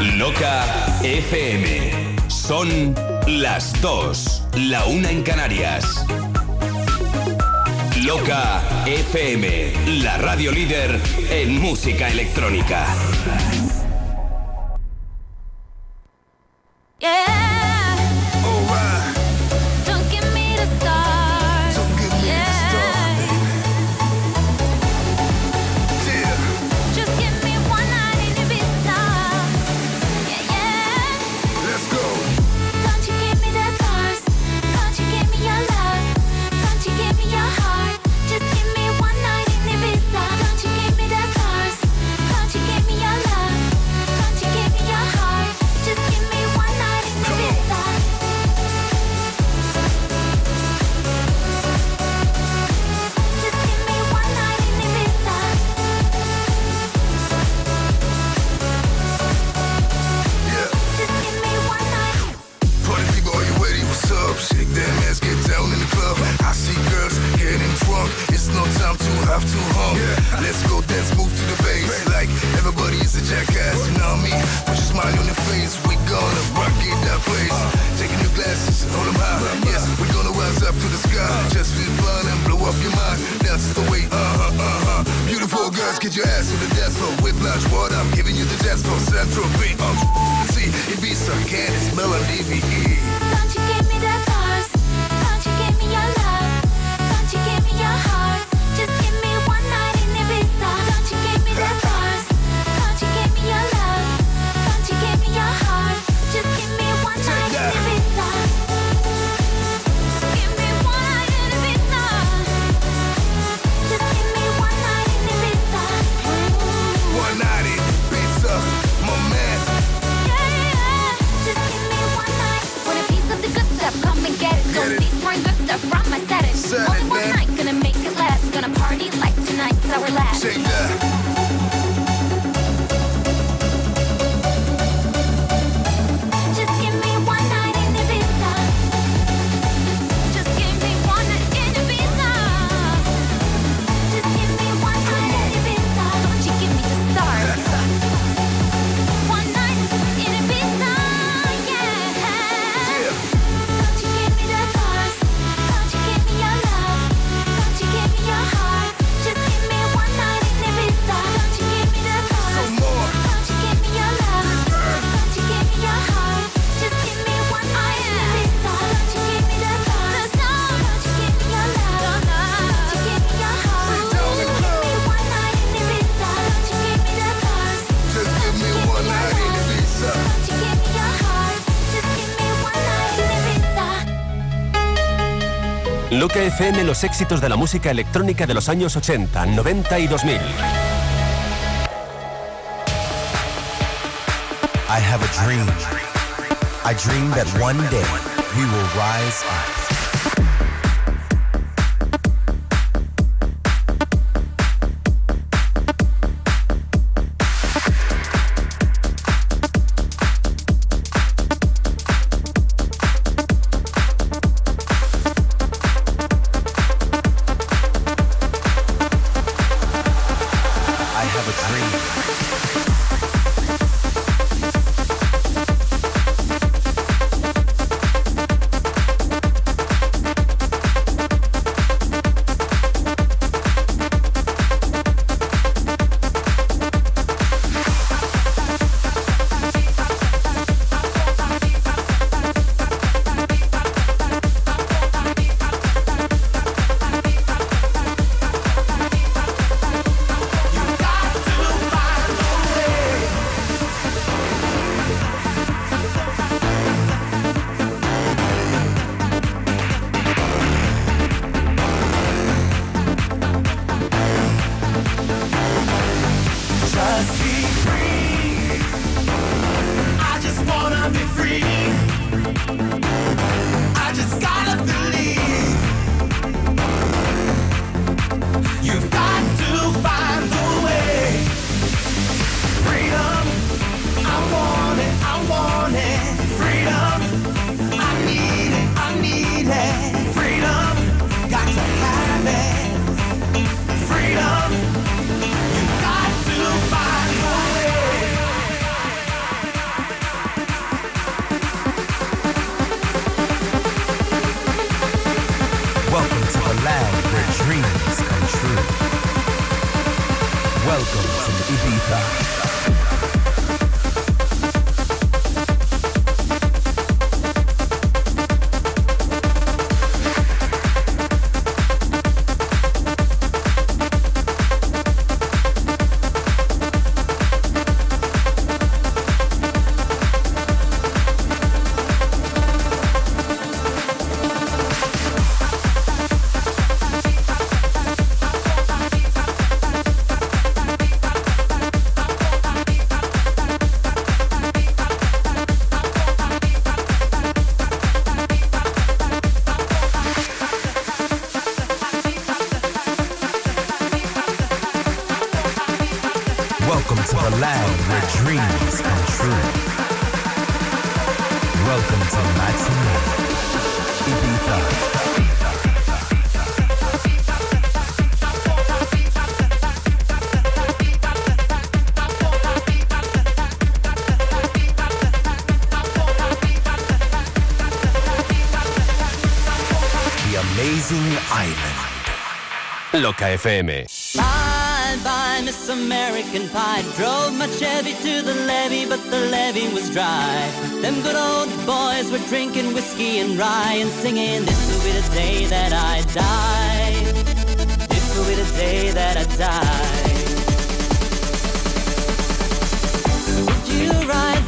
Loca FM. Son las dos, la una en Canarias. Loca FM, la radio líder en música electrónica. FM los éxitos de la música electrónica de los años 80, 90 y 2000. I have a dream. I dream that one day we will rise up. Loca FM. Bye bye, Miss American Pie. Drove my Chevy to the levee, but the levee was dry. Them good old boys were drinking whiskey and rye and singing, This will be the day that I die. This will be the day that I die. Would you ride?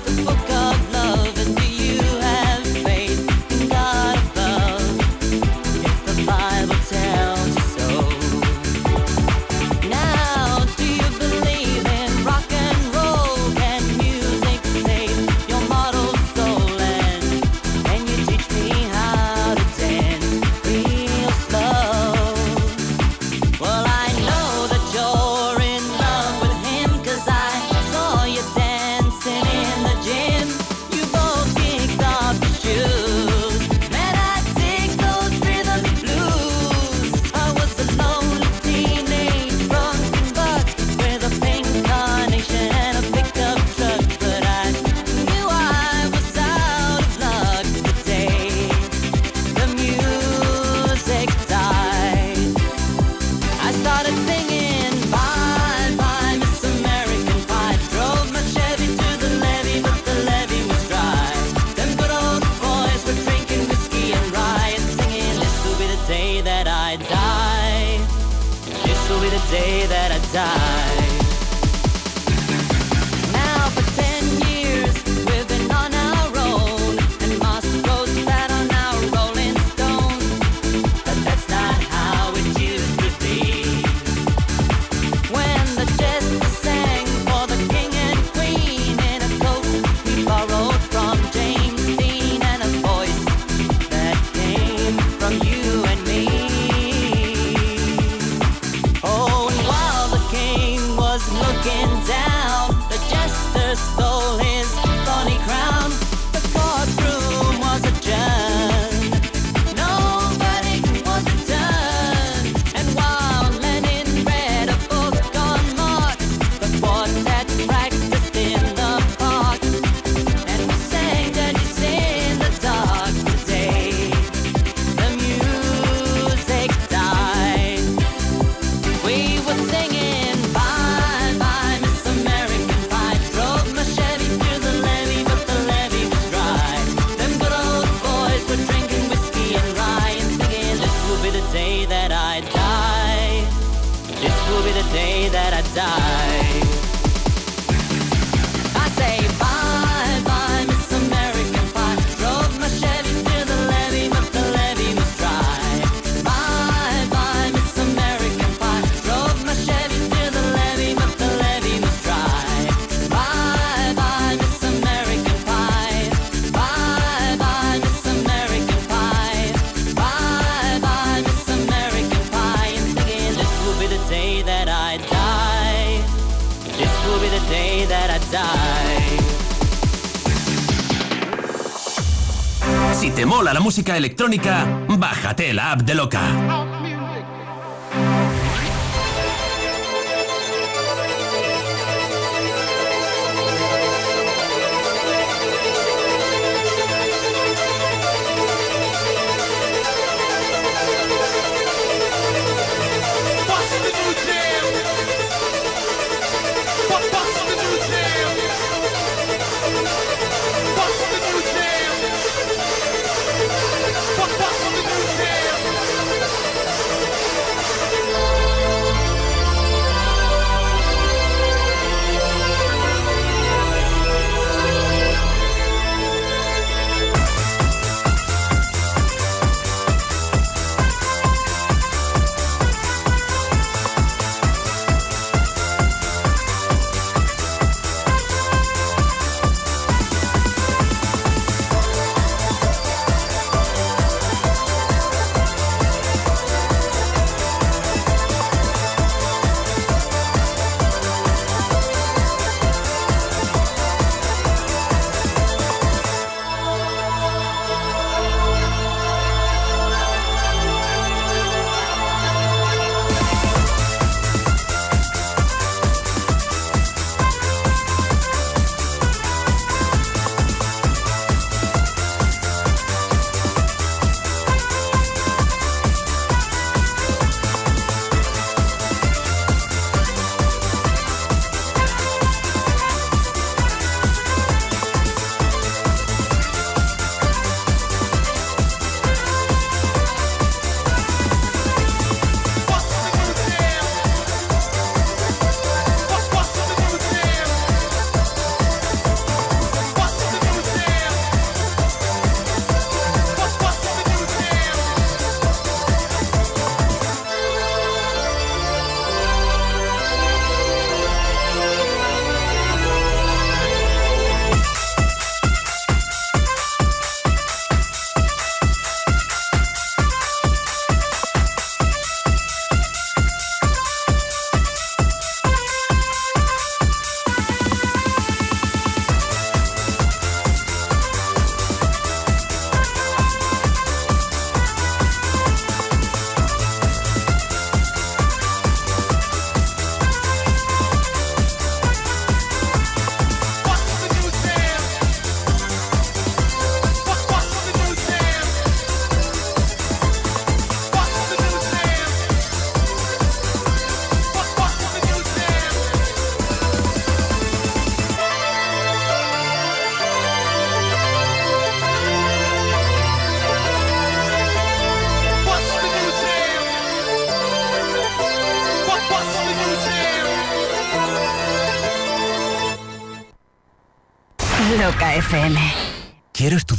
electrónica, bájate la app de Loca.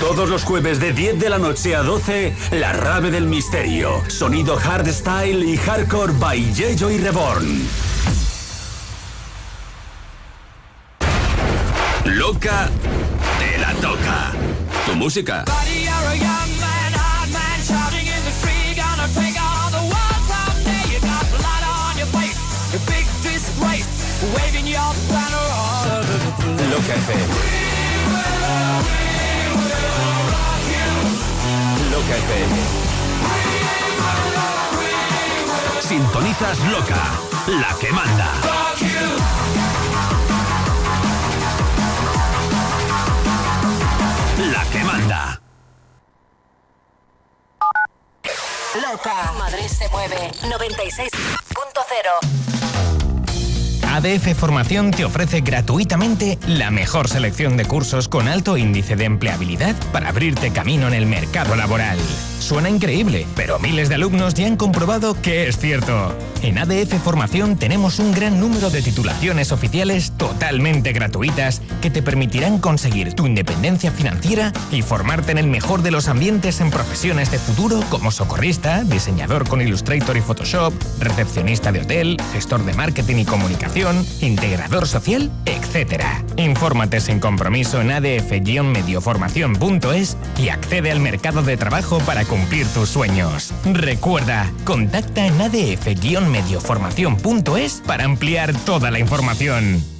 Todos los jueves de 10 de la noche a 12, La Rave del Misterio. Sonido hardstyle y hardcore by Yeyo y Reborn. Loca te la toca. Tu música. Loca FM. Sintonizas Loca, la que manda. La que manda. Loca. Madrid se mueve. 96.0. ADF Formación te ofrece gratuitamente la mejor selección de cursos con alto índice de empleabilidad para abrirte camino en el mercado laboral. Suena increíble, pero miles de alumnos ya han comprobado que es cierto. En ADF Formación tenemos un gran número de titulaciones oficiales totalmente gratuitas que te permitirán conseguir tu independencia financiera y formarte en el mejor de los ambientes en profesiones de futuro como socorrista, diseñador con Illustrator y Photoshop, recepcionista de hotel, gestor de marketing y comunicación, integrador social, Infórmate sin compromiso en adf-medioformación.es y accede al mercado de trabajo para cumplir tus sueños. Recuerda, contacta en adf-medioformación.es para ampliar toda la información.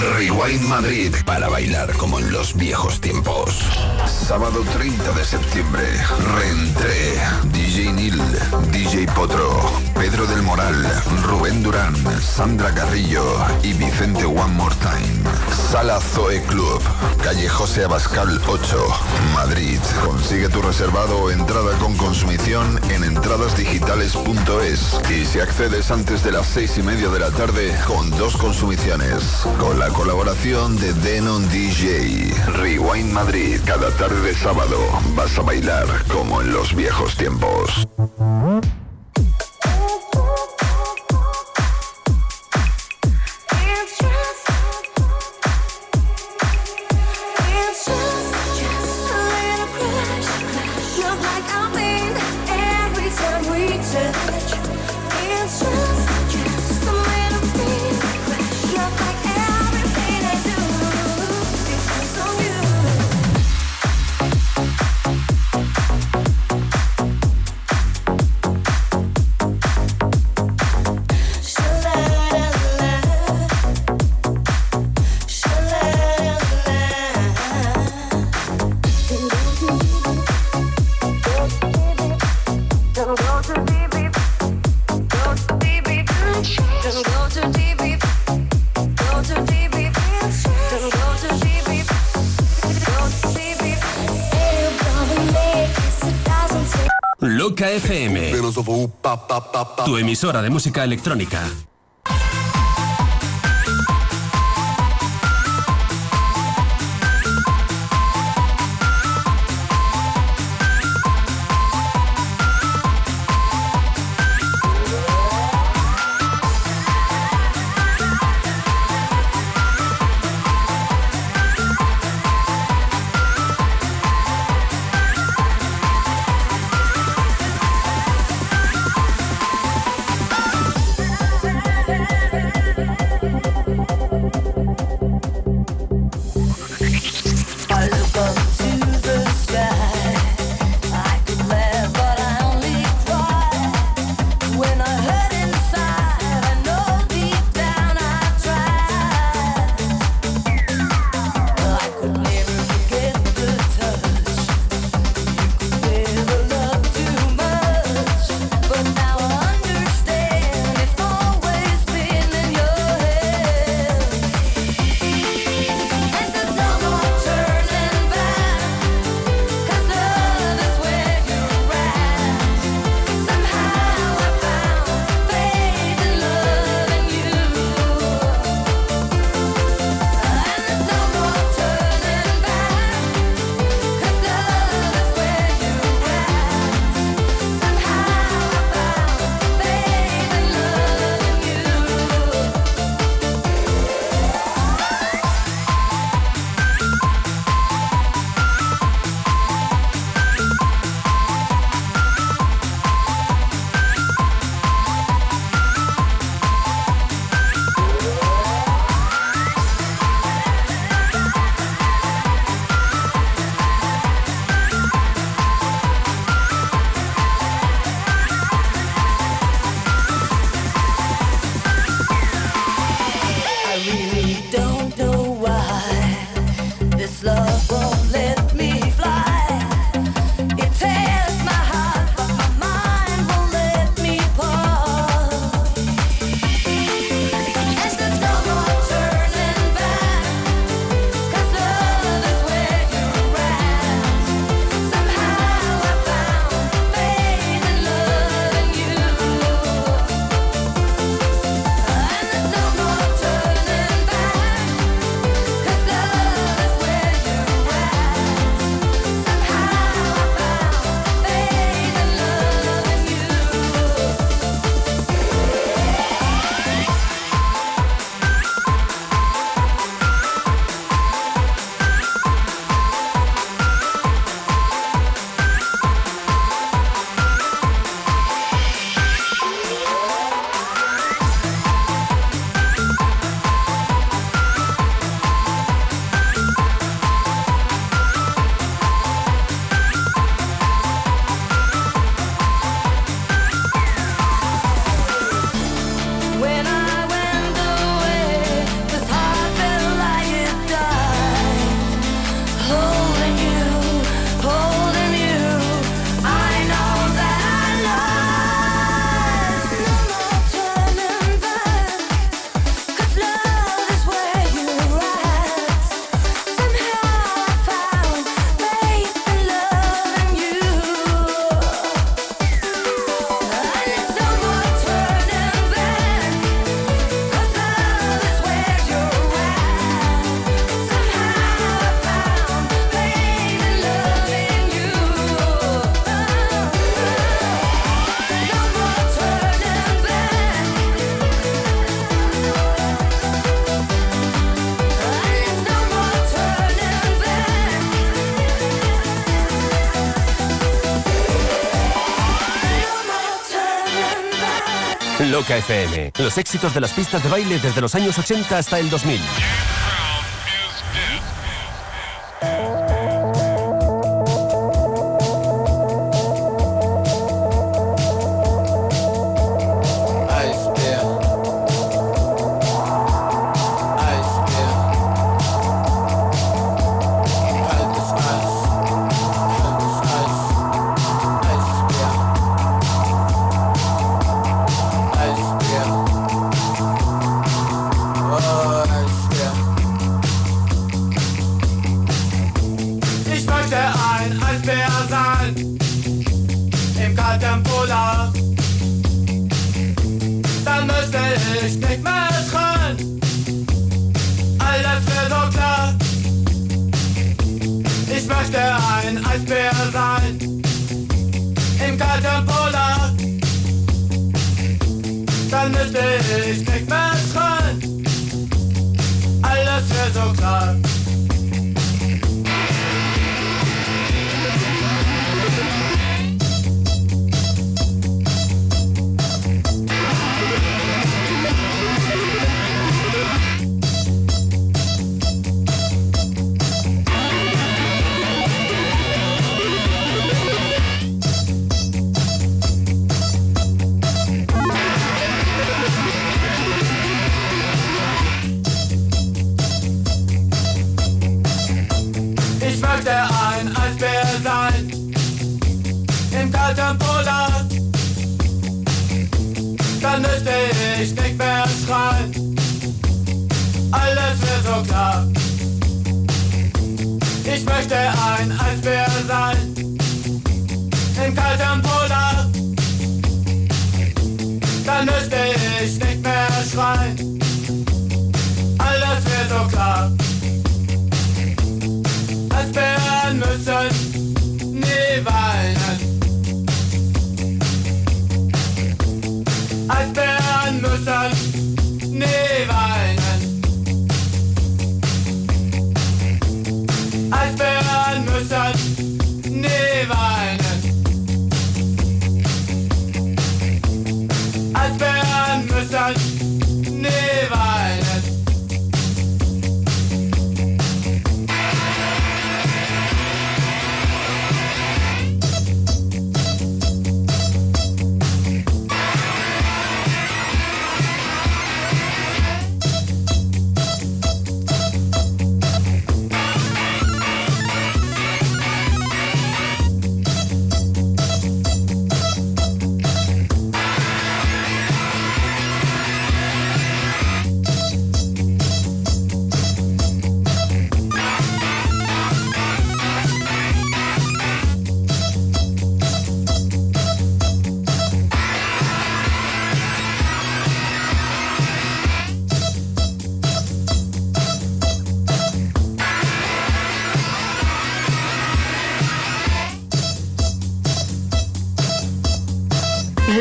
Rewind Madrid para bailar como en los viejos tiempos. Sábado 30 de septiembre, Reentré, DJ Nil, DJ Potro, Pedro del Moral, Rubén Durán, Sandra Carrillo y Vicente One More Time. Sala Zoe Club, calle José Abascal 8, Madrid. Consigue tu reservado o entrada con consumición en entradasdigitales.es y si accedes antes de las seis y media de la tarde con dos consumiciones. Con la colaboración de Denon DJ. Rewind Madrid, cada tarde de sábado vas a bailar como en los viejos tiempos. FM. Tu emisora de música electrónica. Loca FM. Los éxitos de las pistas de baile desde los años 80 hasta el 2000.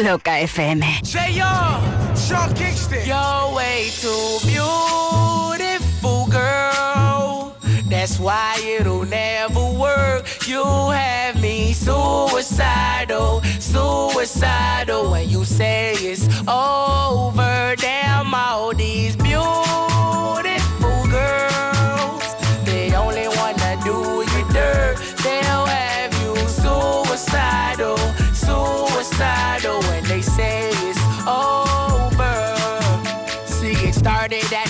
Loca FM. Say yo, Sean Kingston. You're way too beautiful, girl. That's why it'll never work. You have me suicidal, suicidal. When you say it's over, damn all these beautiful girls. They only wanna do you dirt. They'll have you suicidal, suicidal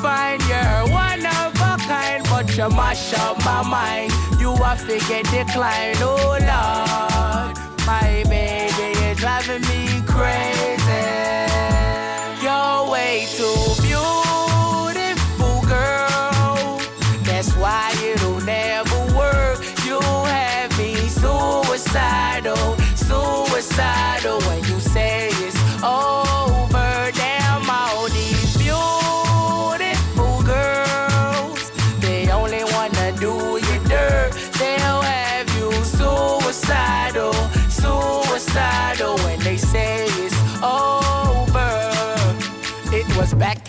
defined. You're one of a kind, but you mash up my mind. You are figure decline. Oh, Lord. My baby is driving me crazy. You're way too beautiful, girl. That's why it'll never work. You have me suicidal, suicidal.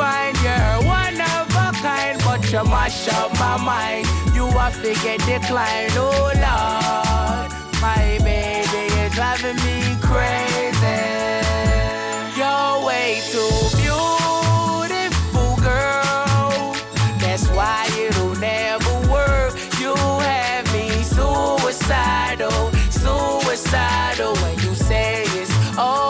divine. You're one of a kind, but you mash up my mind. You are figure decline, oh Lord. My baby, you're driving me crazy. You're way too beautiful, girl. That's why it'll never work. You have me suicidal, suicidal when you say it's over.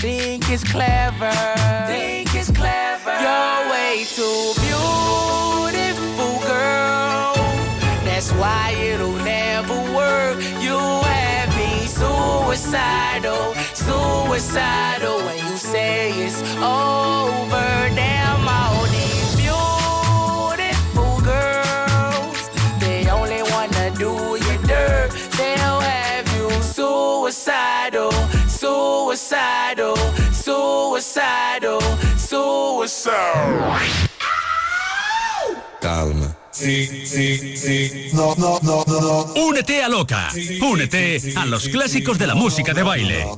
think it's clever. Think it's clever. You're way too beautiful, girl. That's why it'll never work. You have me suicidal, suicidal when you say it's over. Damn, all these beautiful girls, they only wanna do you dirt. They'll have you suicidal, suicidal, suicidal, suicidal. Calma. Únete a Loca. Únete a los clásicos de la música de baile.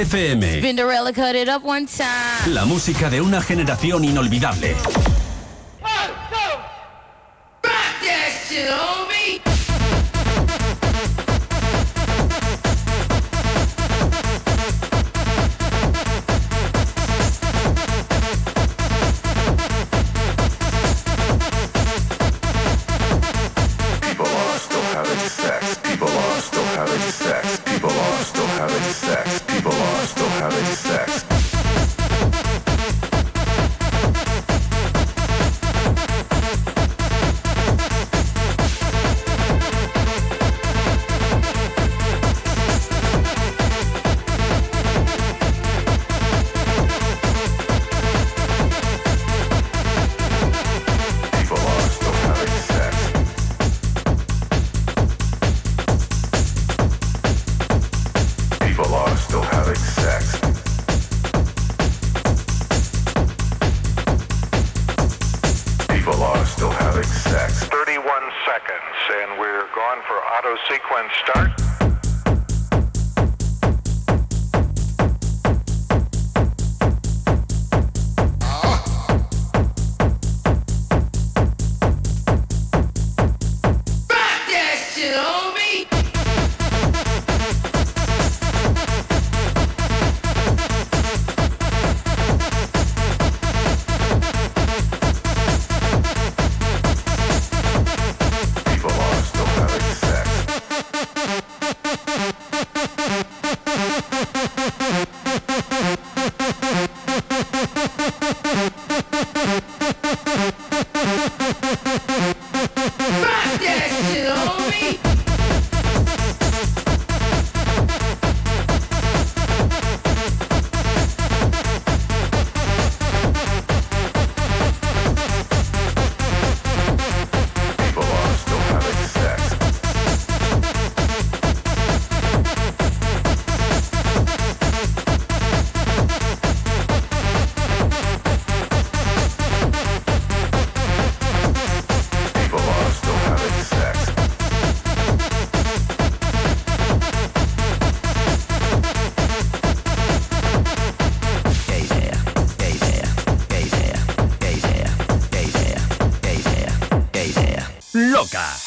FM. Cinderella cut it up one time. La música de una generación inolvidable. Loca.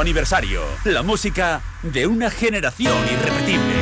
aniversario. La música de una generación irrepetible.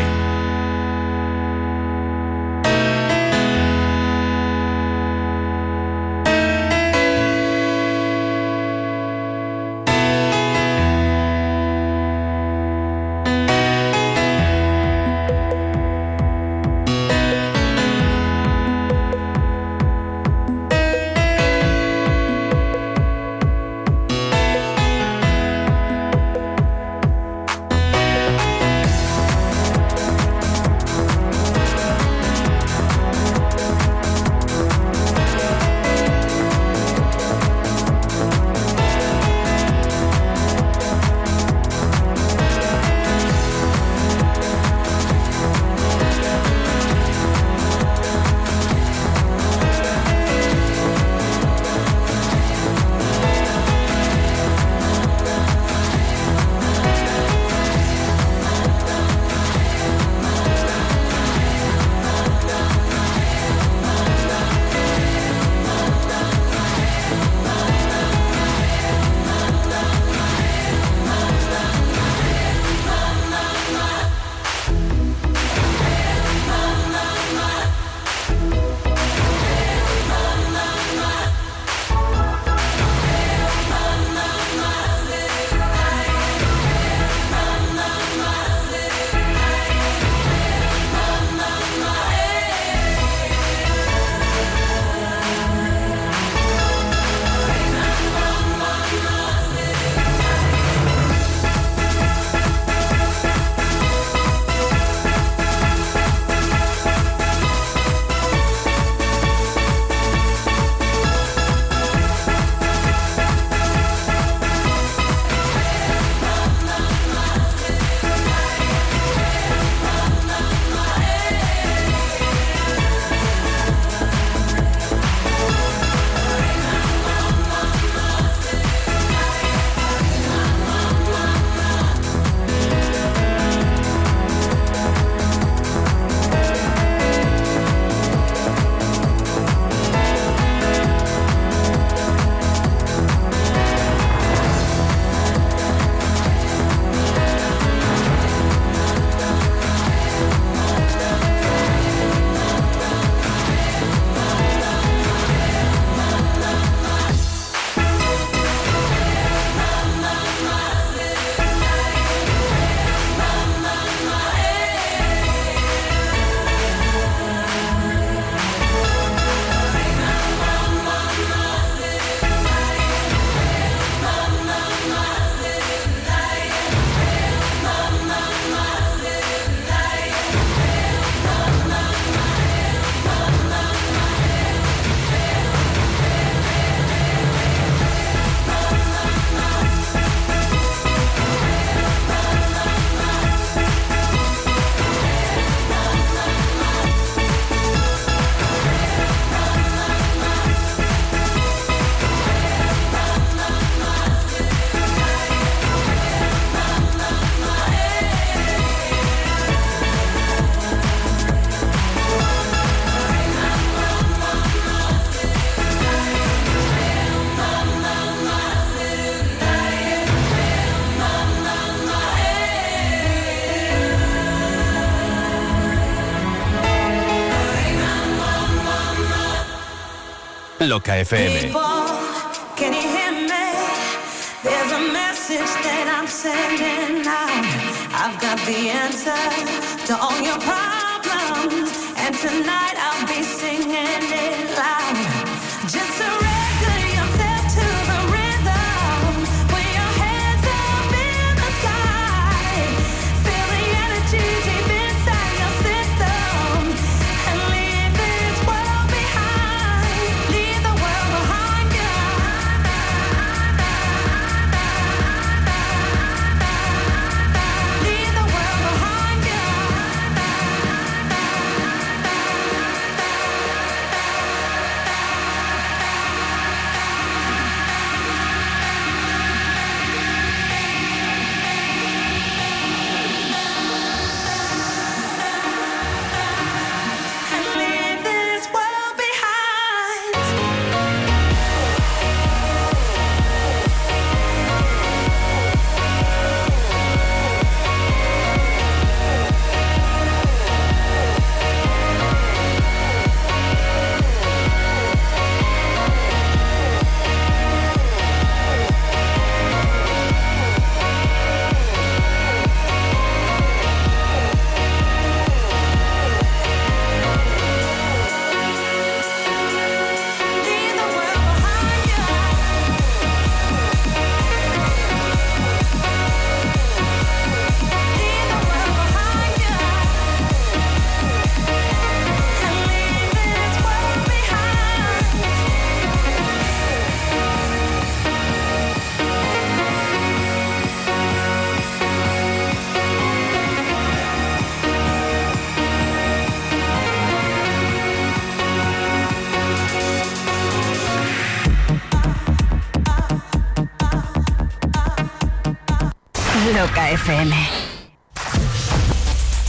Loca FM.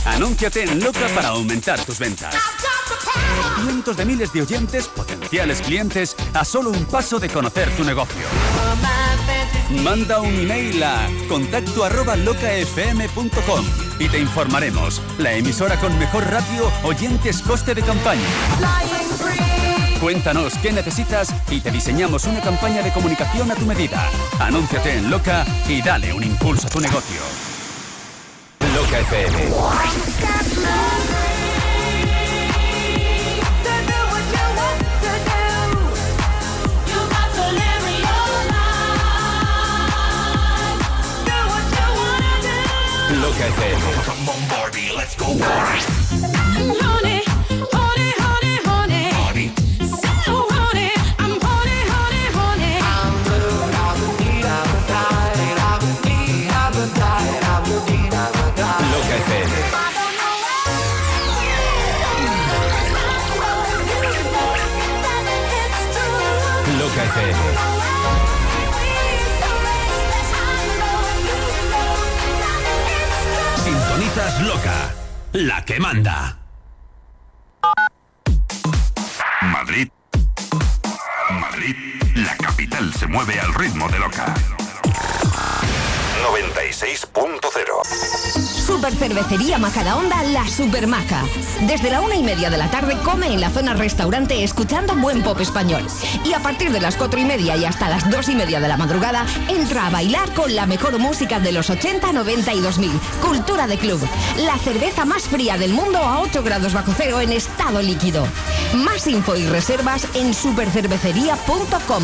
Anúnciate en Loca para aumentar tus ventas. Cientos de miles de oyentes, potenciales clientes, a solo un paso de conocer tu negocio. Manda un email a contacto arroba locafm.com y te informaremos. La emisora con mejor ratio, oyentes, coste de campaña. Cuéntanos qué necesitas y te diseñamos una campaña de comunicación a tu medida. Anúnciate en Loca y dale un impulso a tu negocio. Loca FM. Loca FM. Come on, Barbie, let's go Honey, Loca, la que manda. Cervecería Majadahonda La Supermaja. Desde la una y media de la tarde come en la zona restaurante escuchando buen pop español. Y a partir de las cuatro y media y hasta las dos y media de la madrugada entra a bailar con la mejor música de los 80, 90 y 2000. Cultura de club. La cerveza más fría del mundo a 8 grados bajo cero en estado líquido. Más info y reservas en supercervecería.com.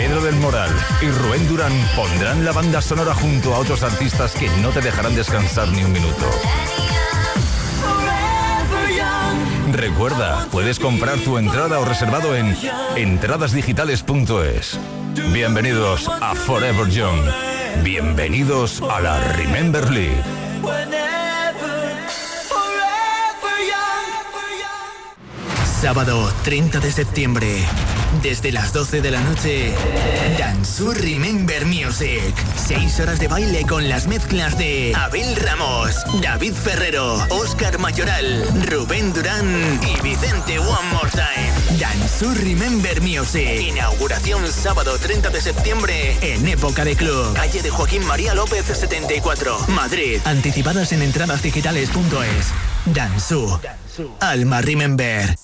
Pedro del Moral y Rubén Durán pondrán la banda sonora junto a otros artistas que no te dejarán descansar ni un minuto. Recuerda, puedes comprar tu entrada o reservado en entradasdigitales.es. Bienvenidos a Forever Young. Bienvenidos a la Remember League. Sábado 30 de septiembre, desde las 12 de la noche, Dansu Remember Music. Seis horas de baile con las mezclas de Abel Ramos, David Ferrero, Oscar Mayoral, Rubén Durán y Vicente One More Time. Dansu Remember Music. Inauguración sábado 30 de septiembre en Época de Club. Calle de Joaquín María López 74, Madrid. Anticipadas en entradasdigitales.es. Dansu. Alma Remember.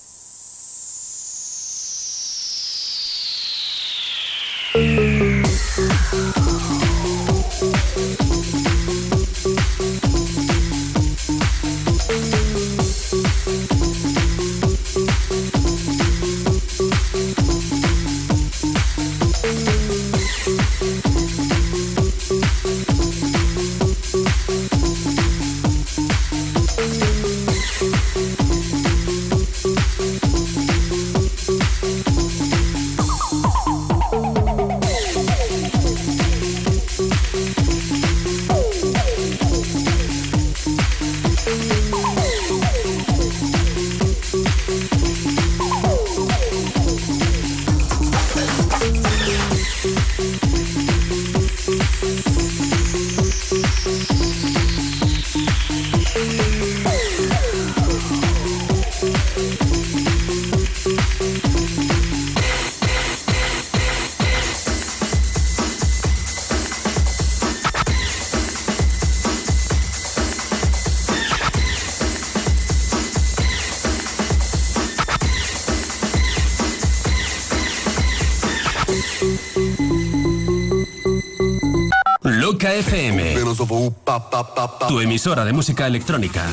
Tu emisora de música electrónica.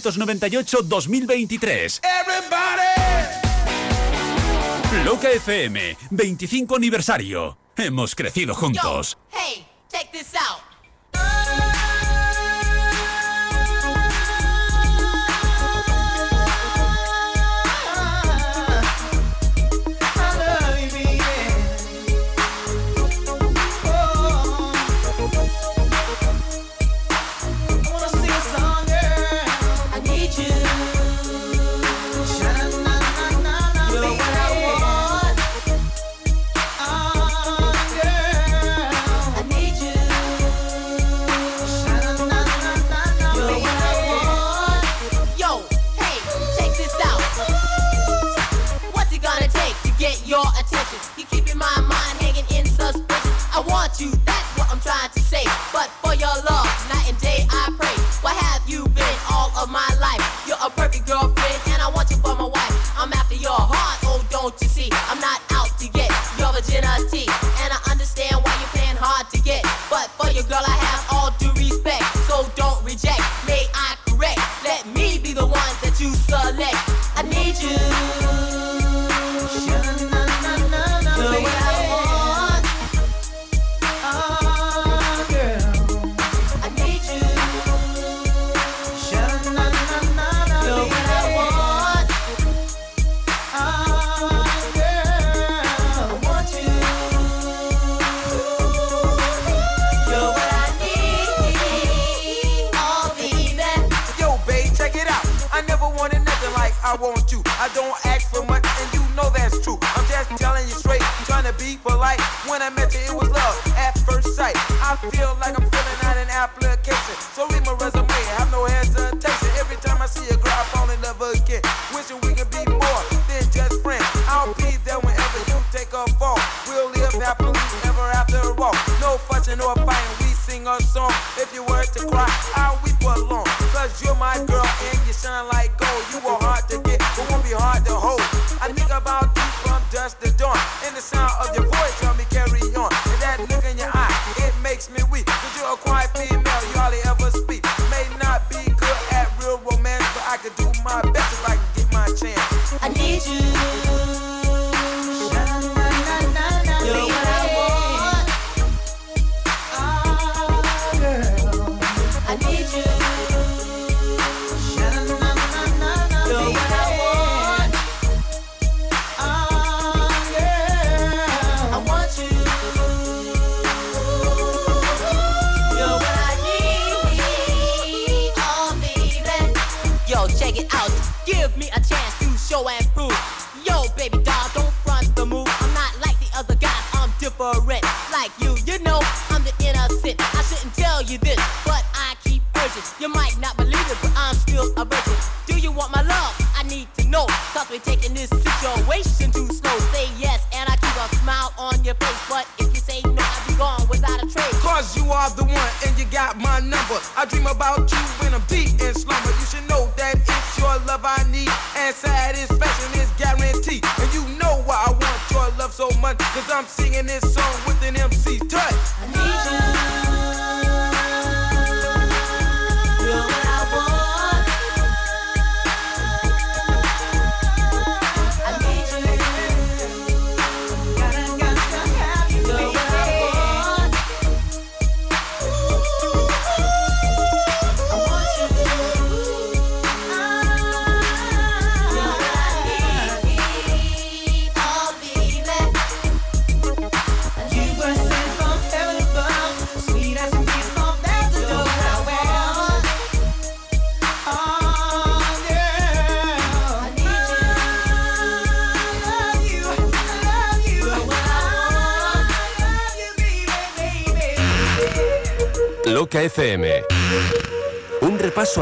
1998-2023. Everybody. Loca FM, 25 aniversario. Hemos crecido juntos. Yo.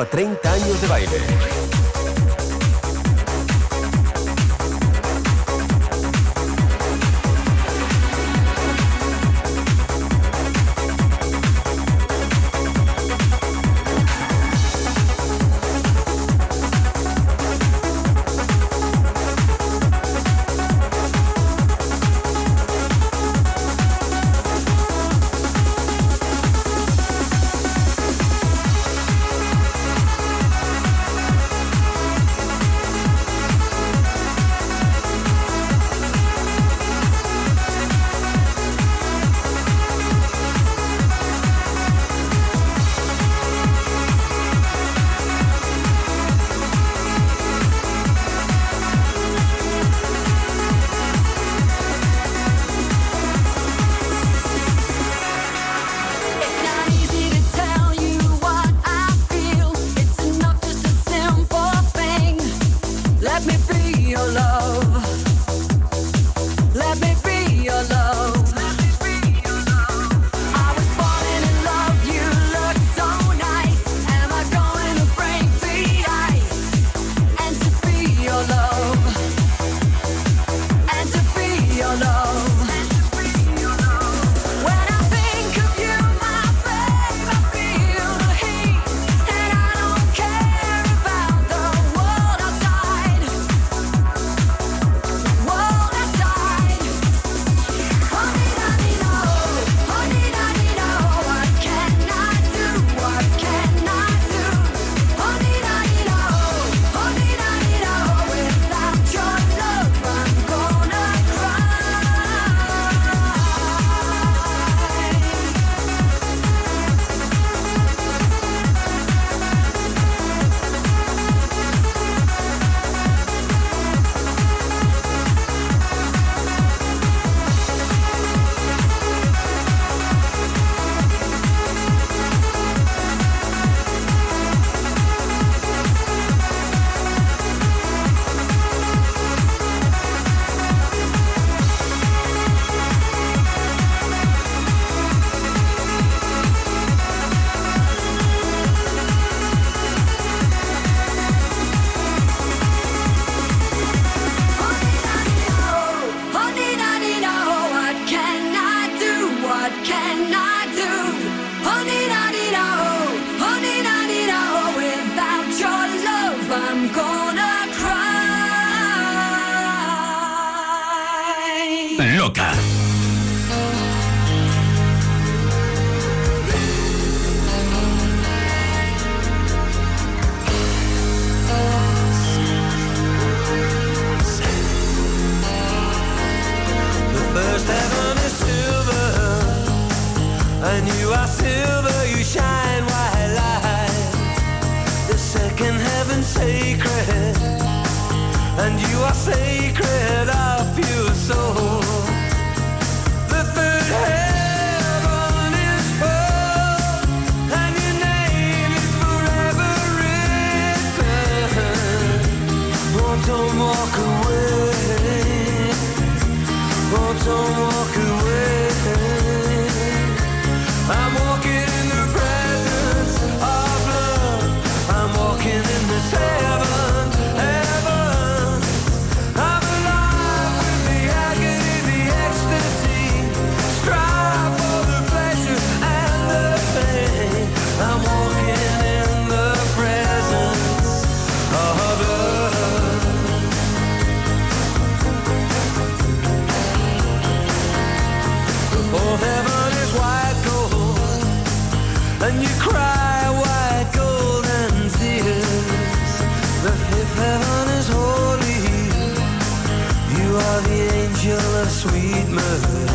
a 30 años de baile. and you cry white golden tears. Heaven is holy. You are the angel of sweet mercy.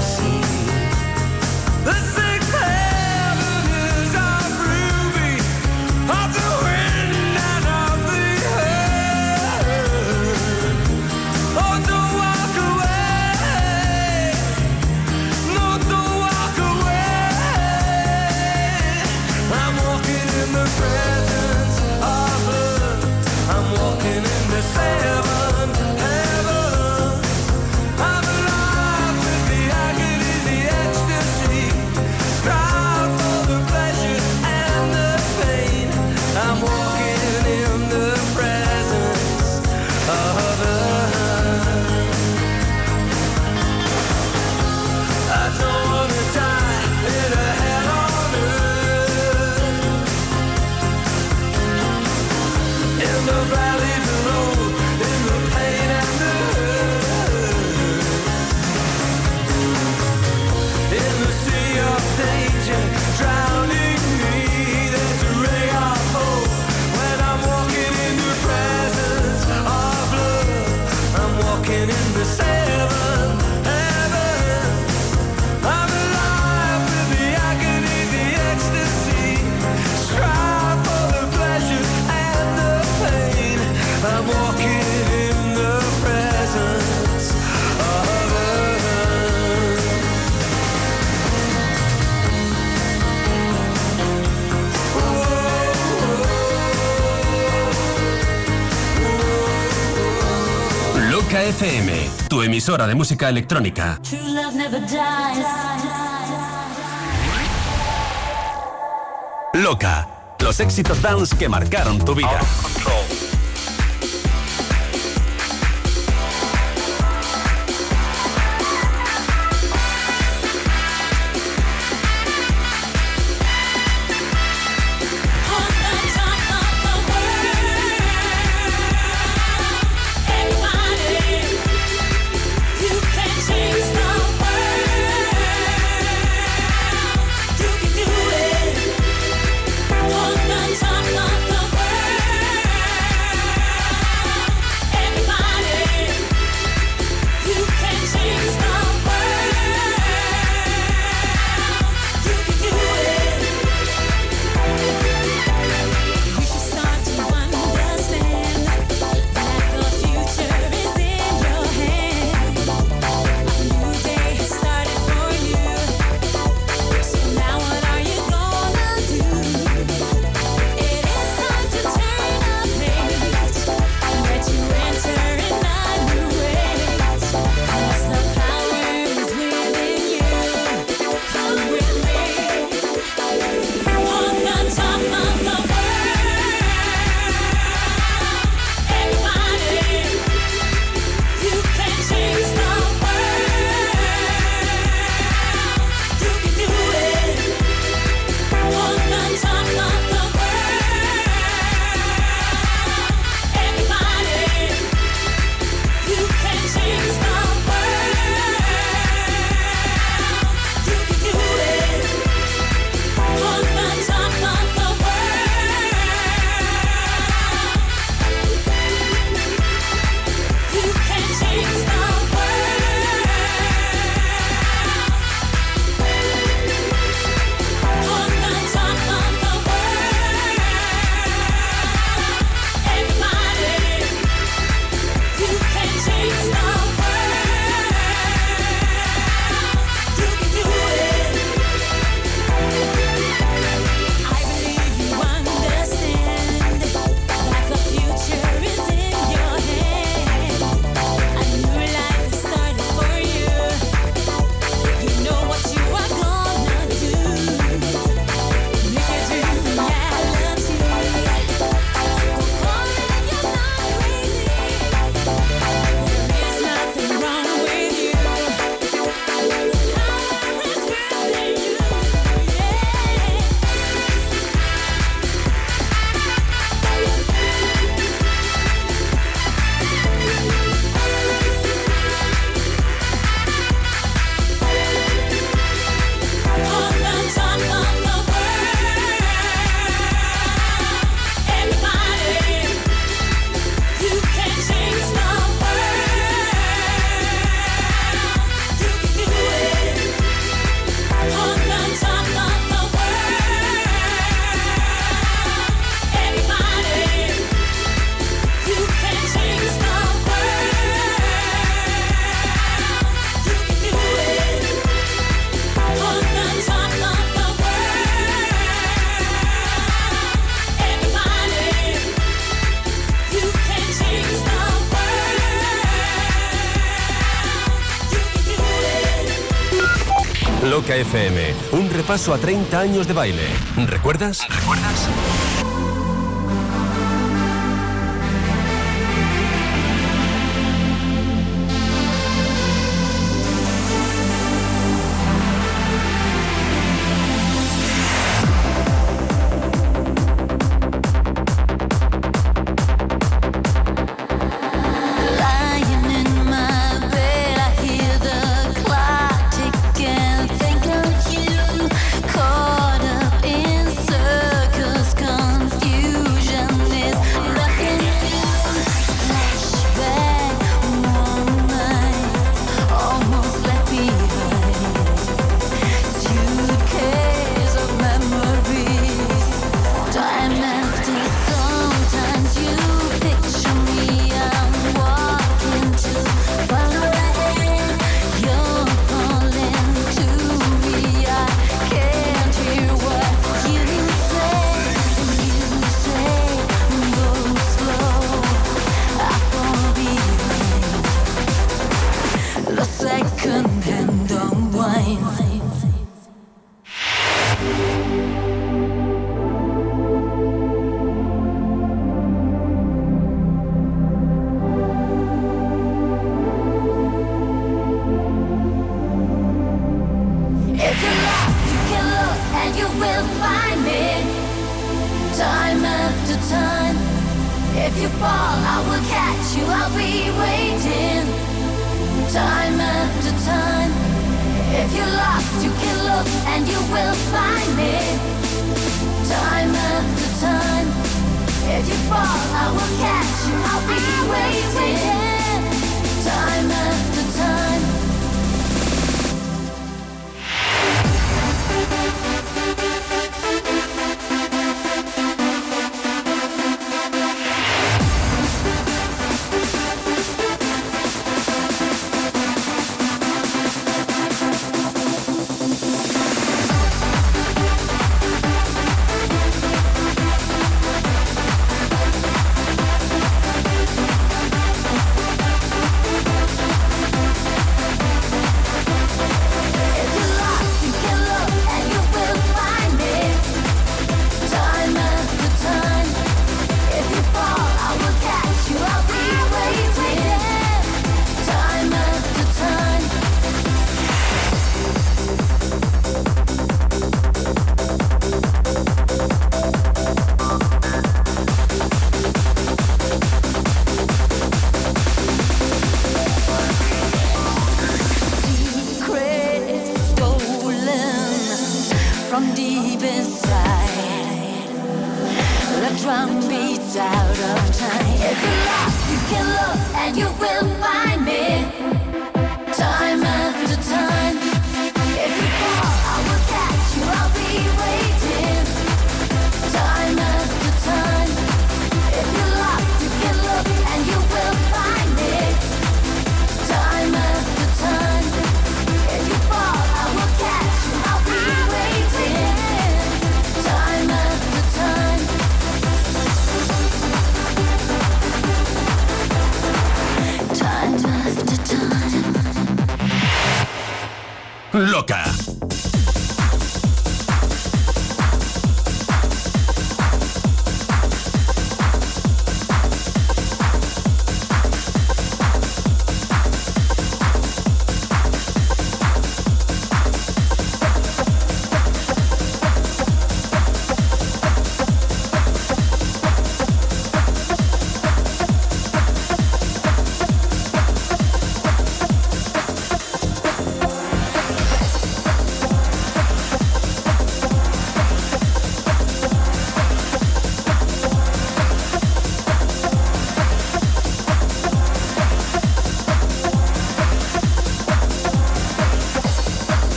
FM, tu emisora de música electrónica. Loca, los éxitos dance que marcaron tu vida. FM. Un repaso a 30 años de baile. ¿Recuerdas? ¿Recuerdas?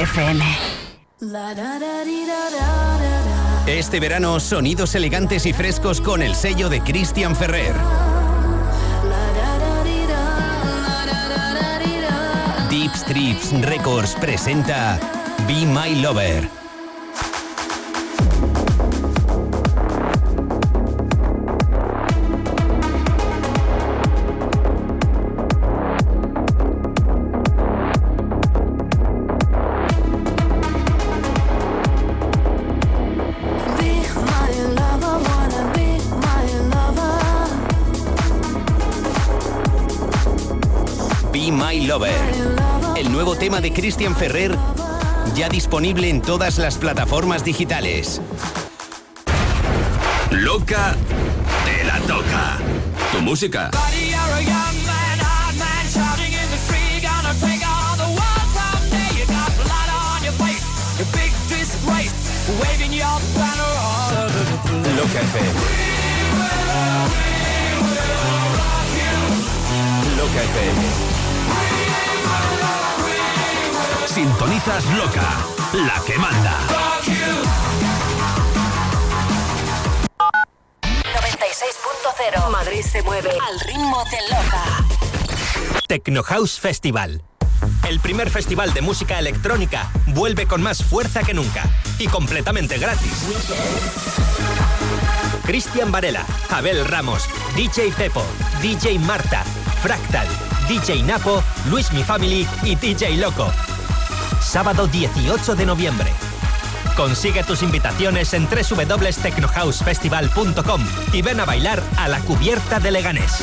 FM. Este verano, sonidos elegantes y frescos con el sello de Christian Ferrer. Deep Strips Records presenta Be My Lover. De Christian Ferrer ya disponible en todas las plataformas digitales. Loca te la toca. Tu música. Loca FM. Loca FM. Sintonizas Loca, la que manda. 96.0 Madrid se mueve al ritmo de Loca. Techno House Festival. El primer festival de música electrónica vuelve con más fuerza que nunca y completamente gratis. Cristian Varela, Abel Ramos, DJ Pepo, DJ Marta, Fractal, DJ Napo, Luis Mi Family y DJ Loco. Sábado 18 de noviembre. Consigue tus invitaciones en www.technohousefestival.com y ven a bailar a la cubierta de Leganés.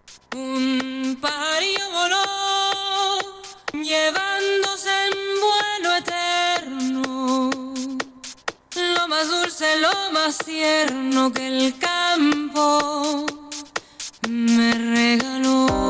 Un pajarillo voló, llevándose en vuelo eterno. Lo más dulce, lo más tierno que el campo me regaló.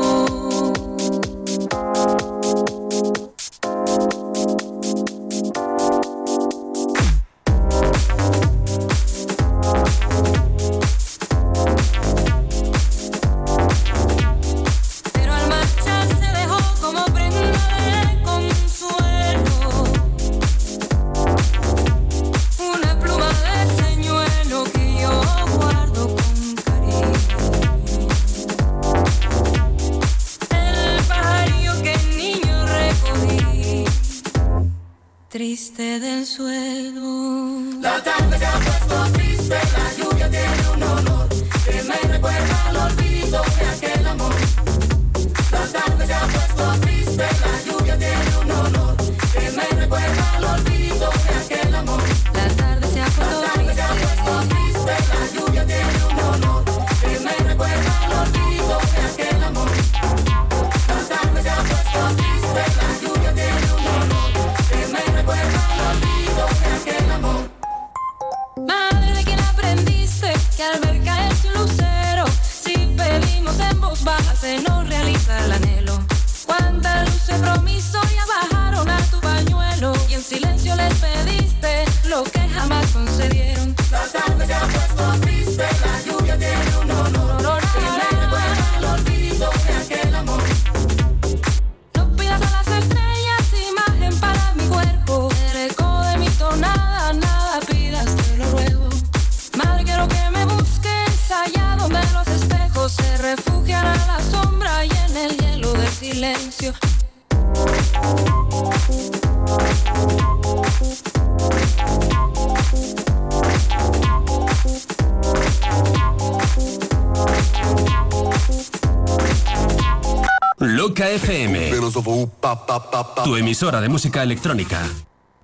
emisora de música electrónica.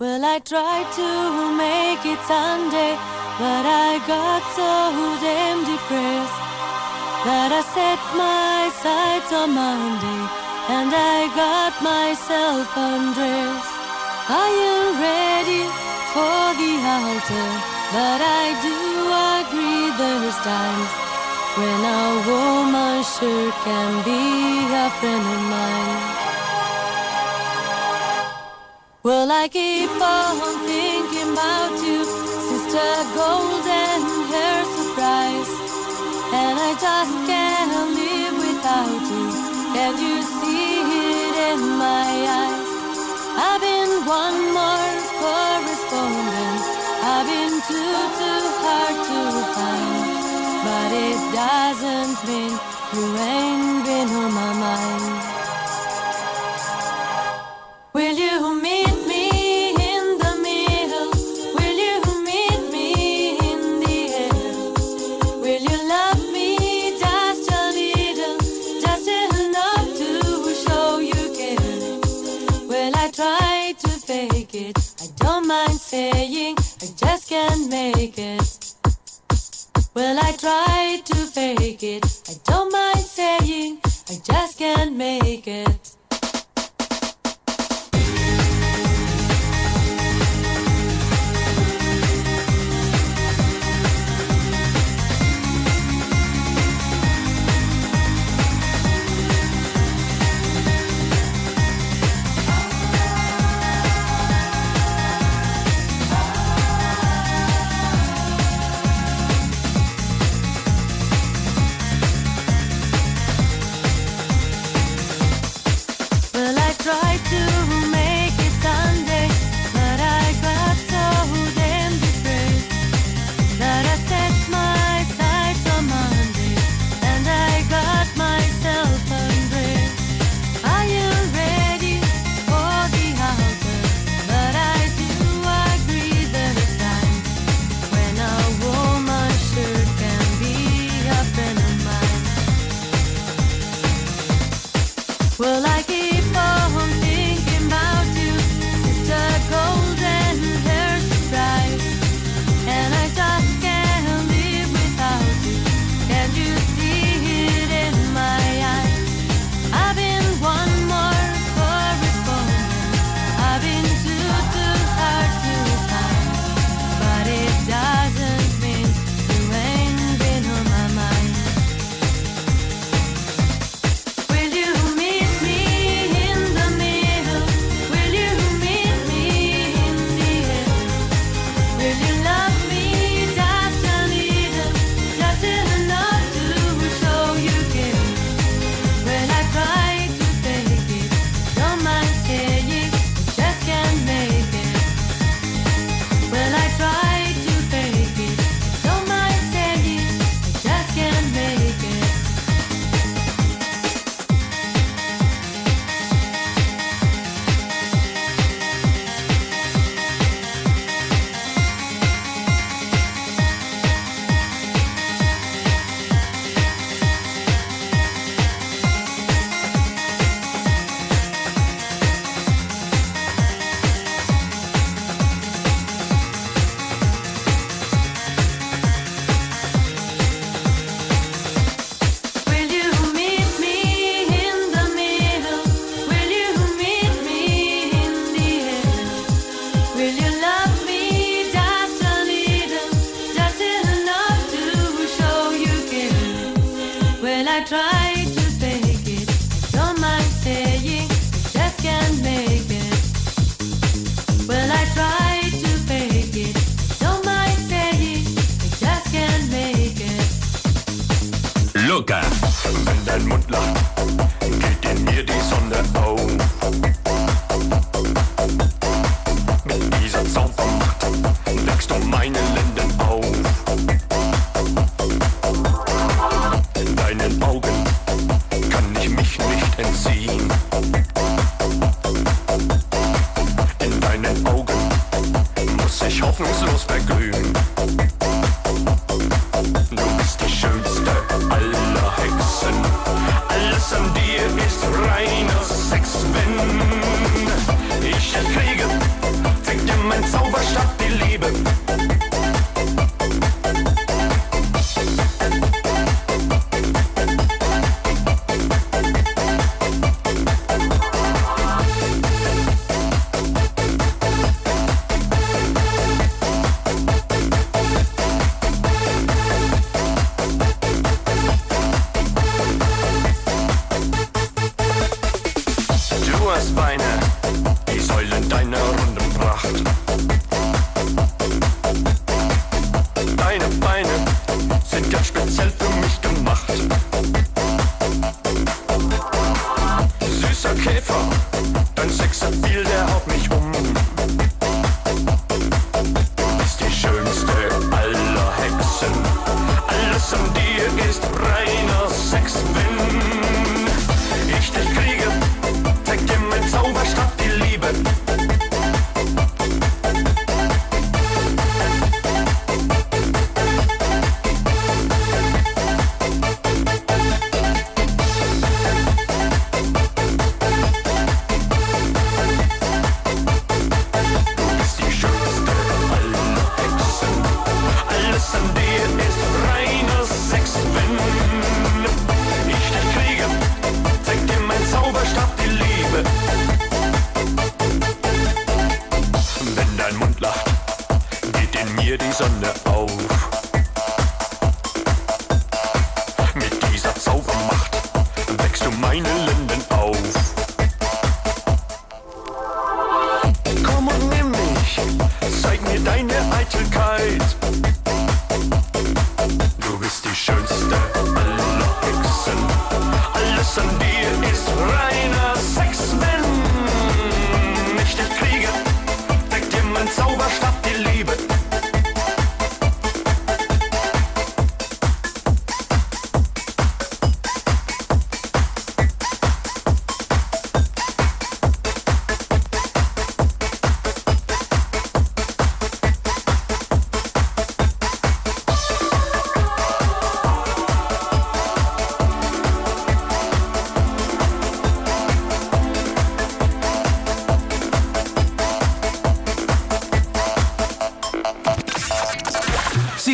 Well, I tried to make it Sunday, but I got so damn depressed that I set my sights on Monday and I got myself undressed. Are you ready for the altar, but I do agree there's times when a woman sure can be a friend of mine. Well, I keep on thinking about you, Sister Golden, Hair surprise. And I just can't live without you. Can you see it in my eyes? I've been one more correspondent. I've been too, too hard to find. But it doesn't mean you ain't been on my mind.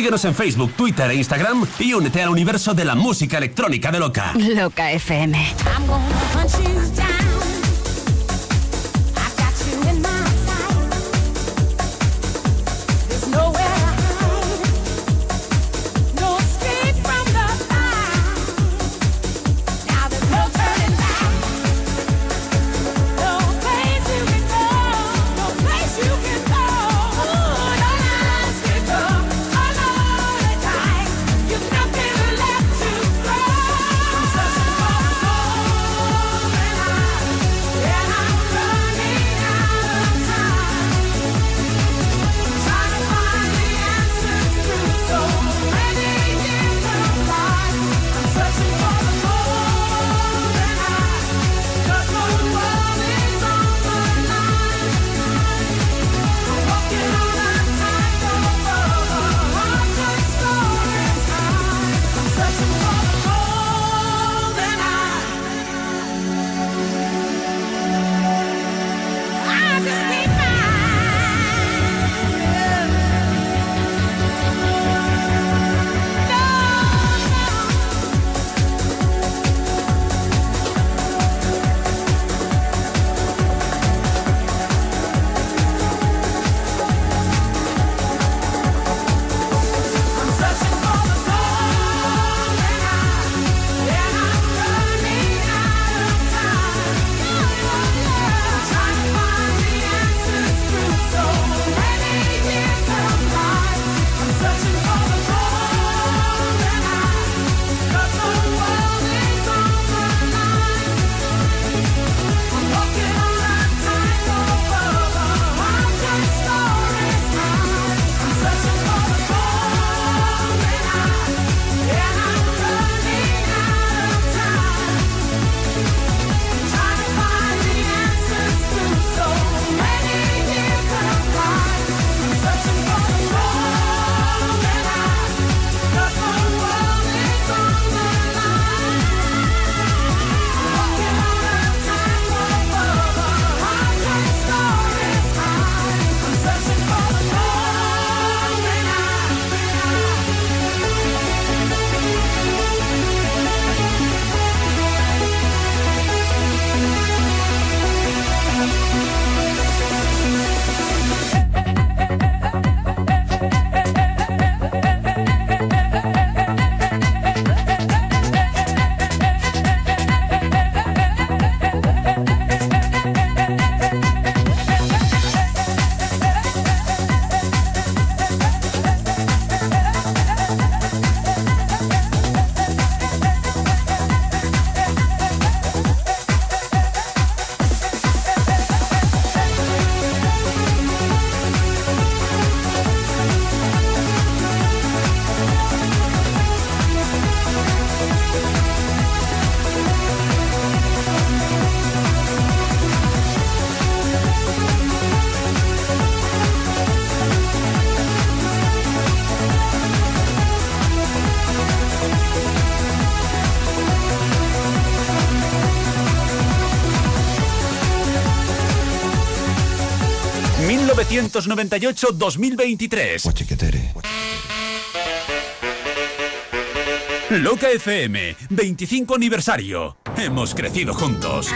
Síguenos en Facebook, Twitter e Instagram y únete al universo de la música electrónica de Loca. Loca FM. 1998-2023. Loca FM, 25 aniversario. Hemos crecido juntos.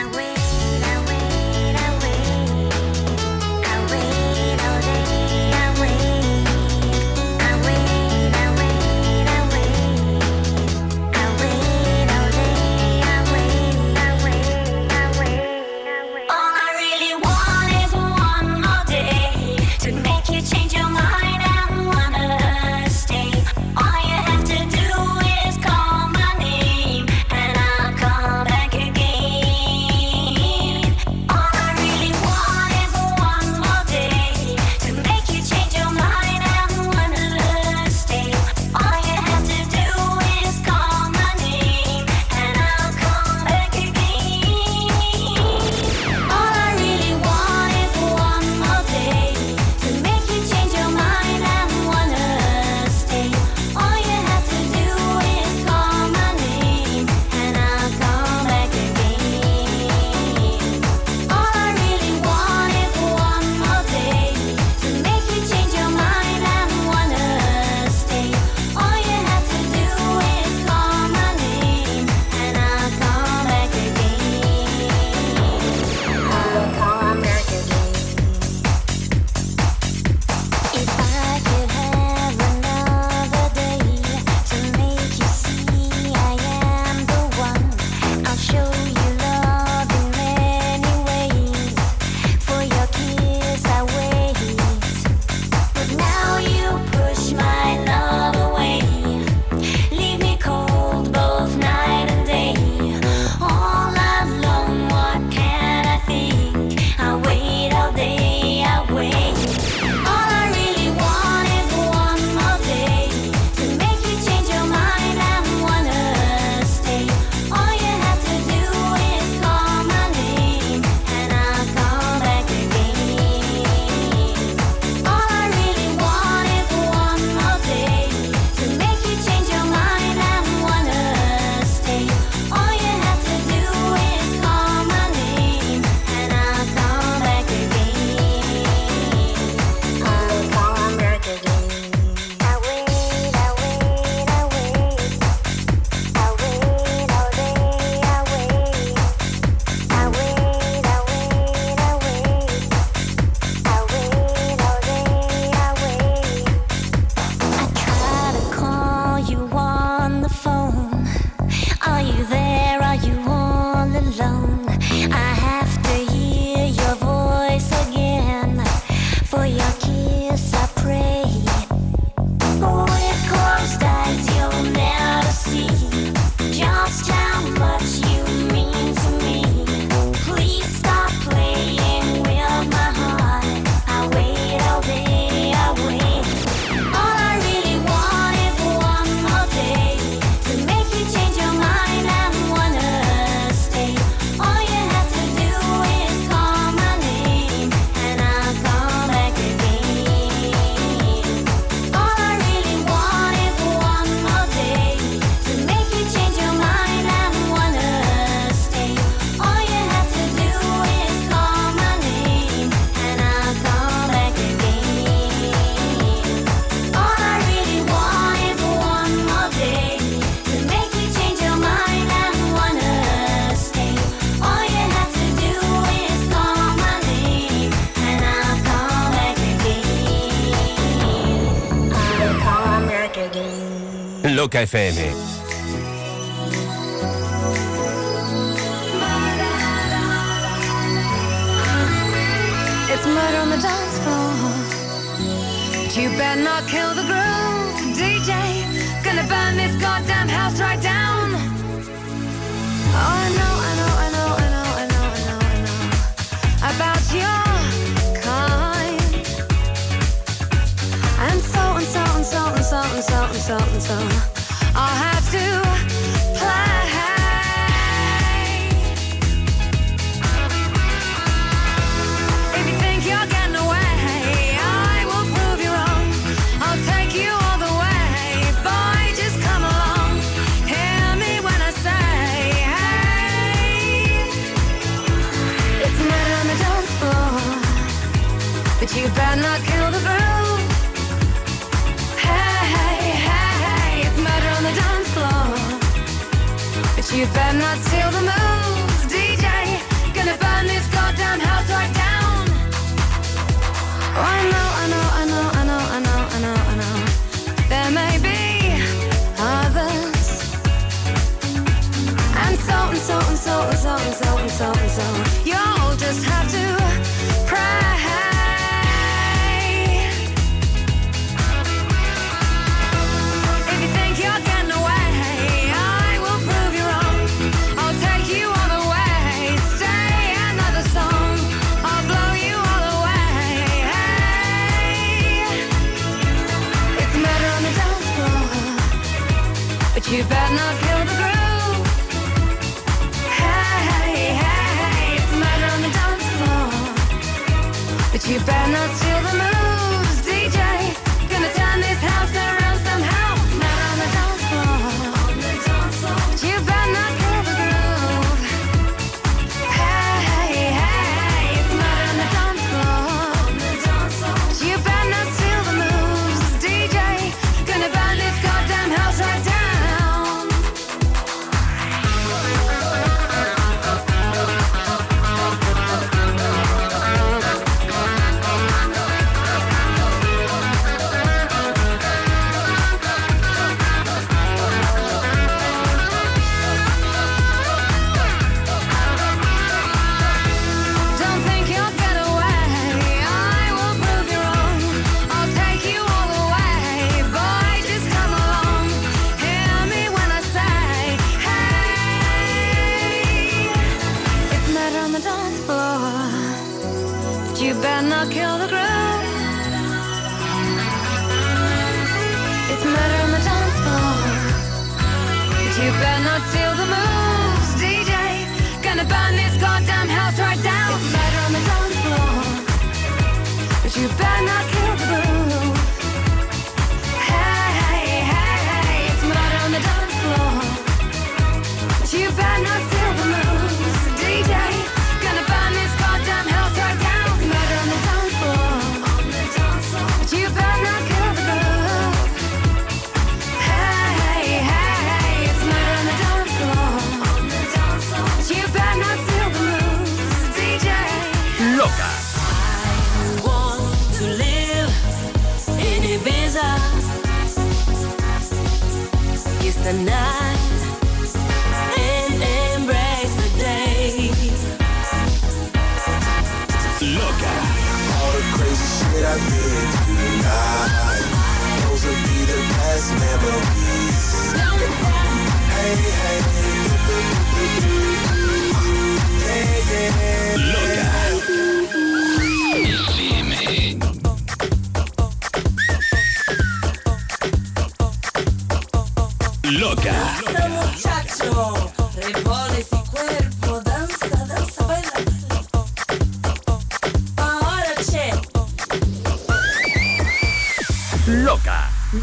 Loca FM.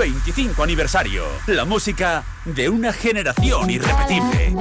25 aniversario. La música de una generación irrepetible.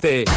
Si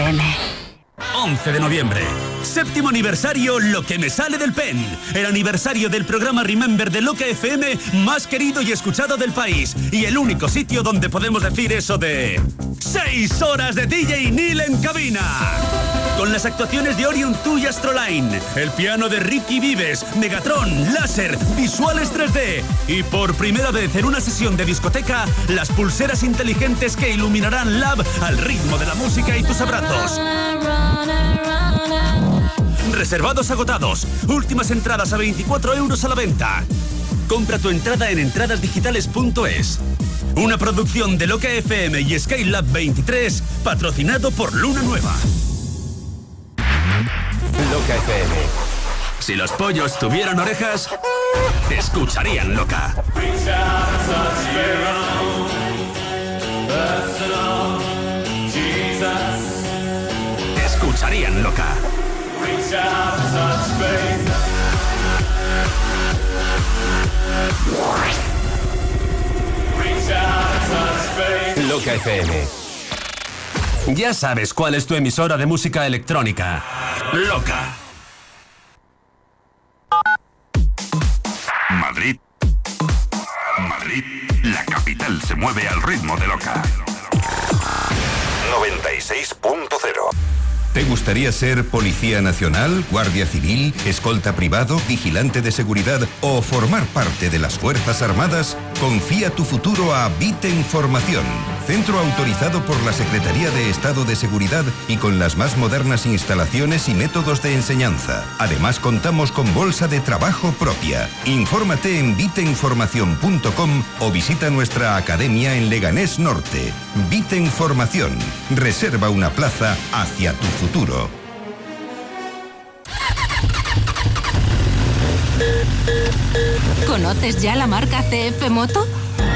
FM. 11 de noviembre. Séptimo aniversario Lo que me sale del pen. El aniversario del programa Remember de Loca FM más querido y escuchado del país. Y el único sitio donde podemos decir eso de... ¡Seis horas de DJ Neil en cabina! Con las actuaciones de Orion 2 y Astroline, el piano de Ricky Vives, Megatron, láser, visuales 3D y por primera vez en una sesión de discoteca, las pulseras inteligentes que iluminarán Lab al ritmo de la música y tus abrazos. Reservados agotados. Últimas entradas a 24 euros a la venta. Compra tu entrada en entradasdigitales.es. Una producción de Loca FM y Skylab 23, patrocinado por Luna Nueva. Loca FM. Si los pollos tuvieran orejas, te escucharían loca. Te escucharían loca. Loca FM. Ya sabes cuál es tu emisora de música electrónica. Loca. ¿Te gustaría ser policía nacional, guardia civil, escolta privado, vigilante de seguridad o formar parte de las Fuerzas Armadas? Confía tu futuro a Vite Información, centro autorizado por la Secretaría de Estado de Seguridad y con las más modernas instalaciones y métodos de enseñanza. Además contamos con bolsa de trabajo propia. Infórmate en viteinformación.com o visita nuestra academia en Leganés Norte. Vite Información. Reserva una plaza hacia tu futuro. ¿Conoces ya la marca CF Moto?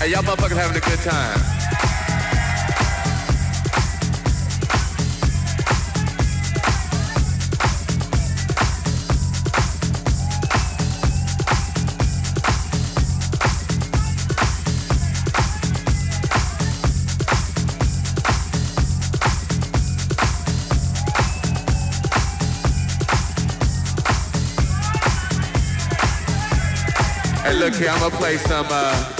Hey, y'all motherfuckers having a good time. Hey, look here, I'm gonna play some, uh,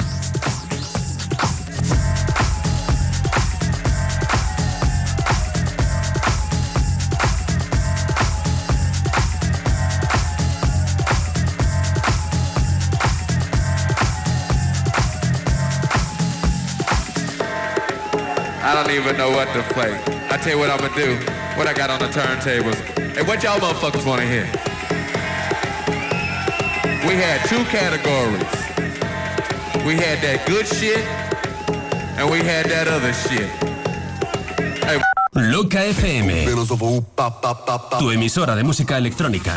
Don't even know what to play. I tell you what I'm gonna do. What I got on the turntables. Hey, what y'all motherfuckers wanna hear? We had two categories. We had that good shit, and we had that other shit. Hey, Loca FM. Tu emisora de música electrónica.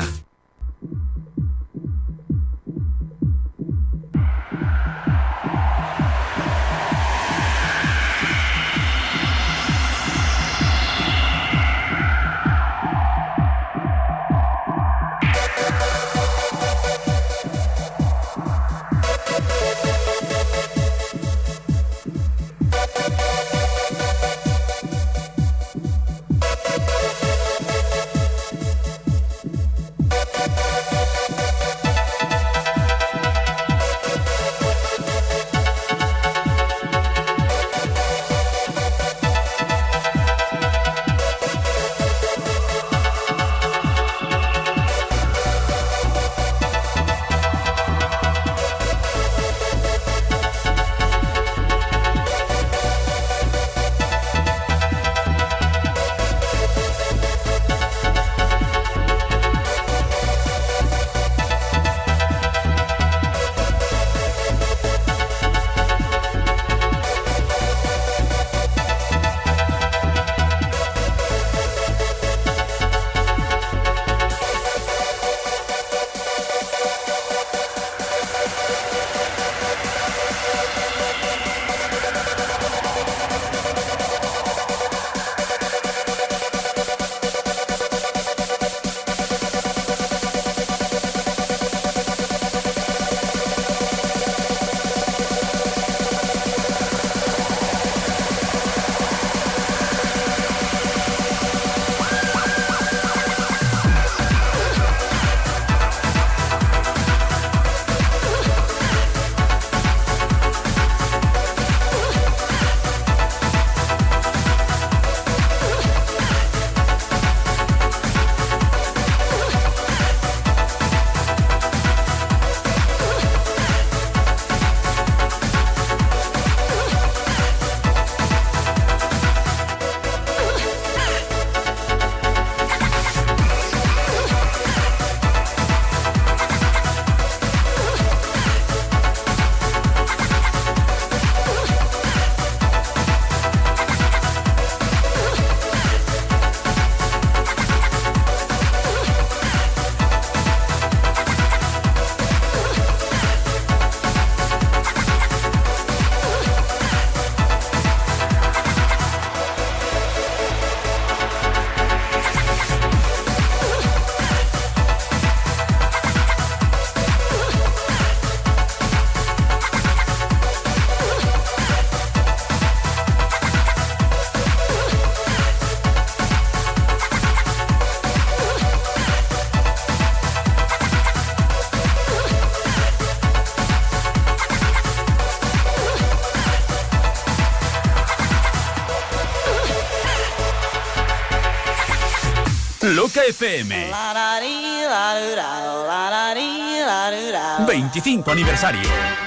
Loca FM. 25 aniversario.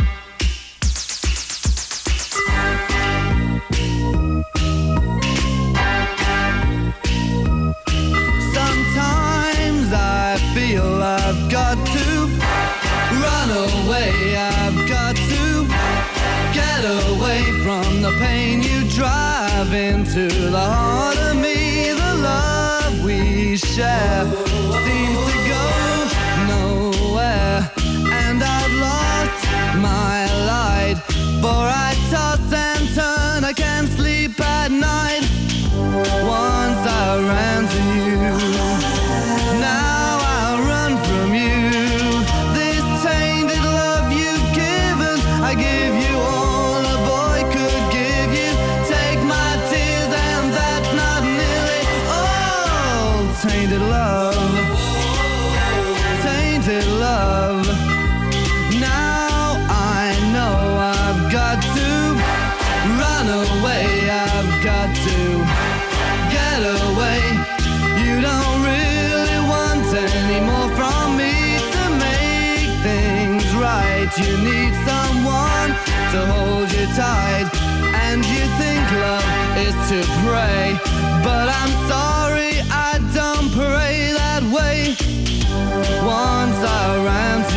is to pray. But I'm sorry I don't pray that way. Once I ran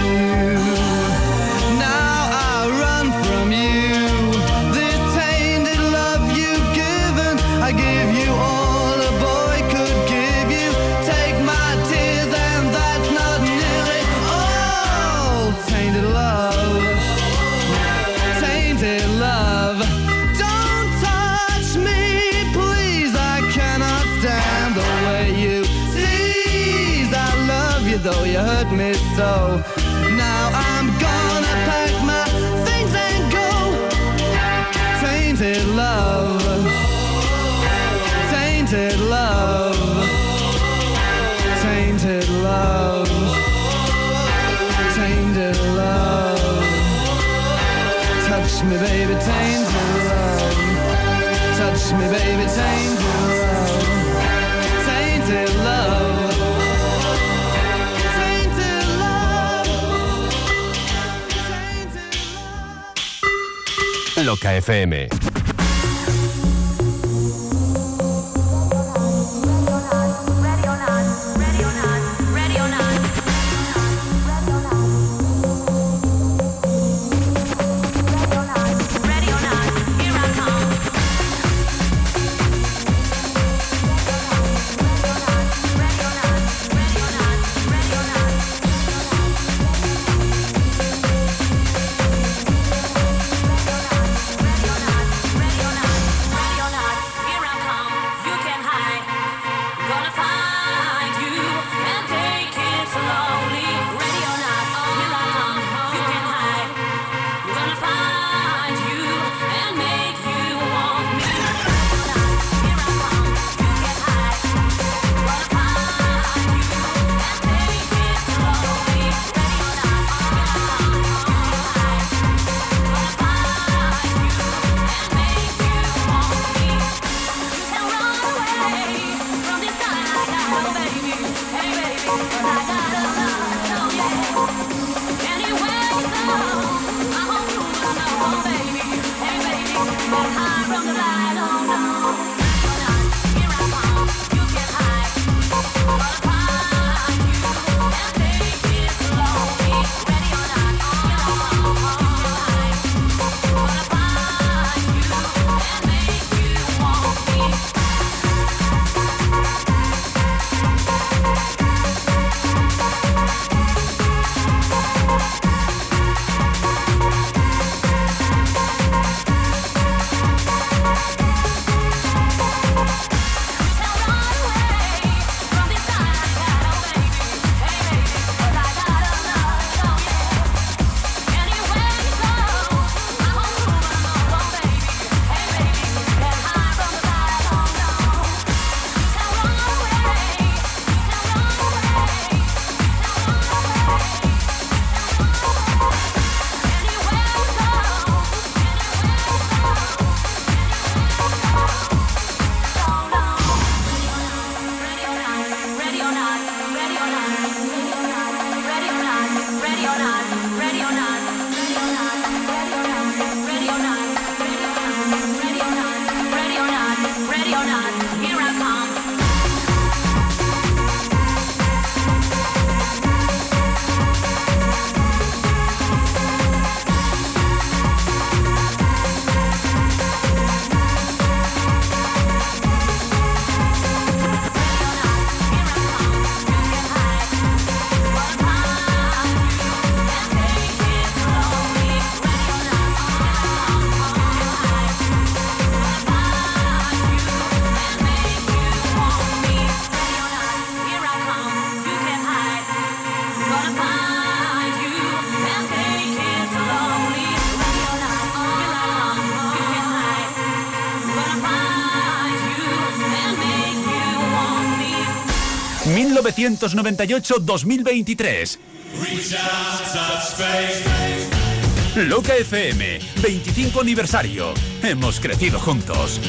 baby, danger love. Touch me, baby, danger love. Tainted love. Loca FM. 1998-2023. Loca FM, 25 aniversario. Hemos crecido juntos.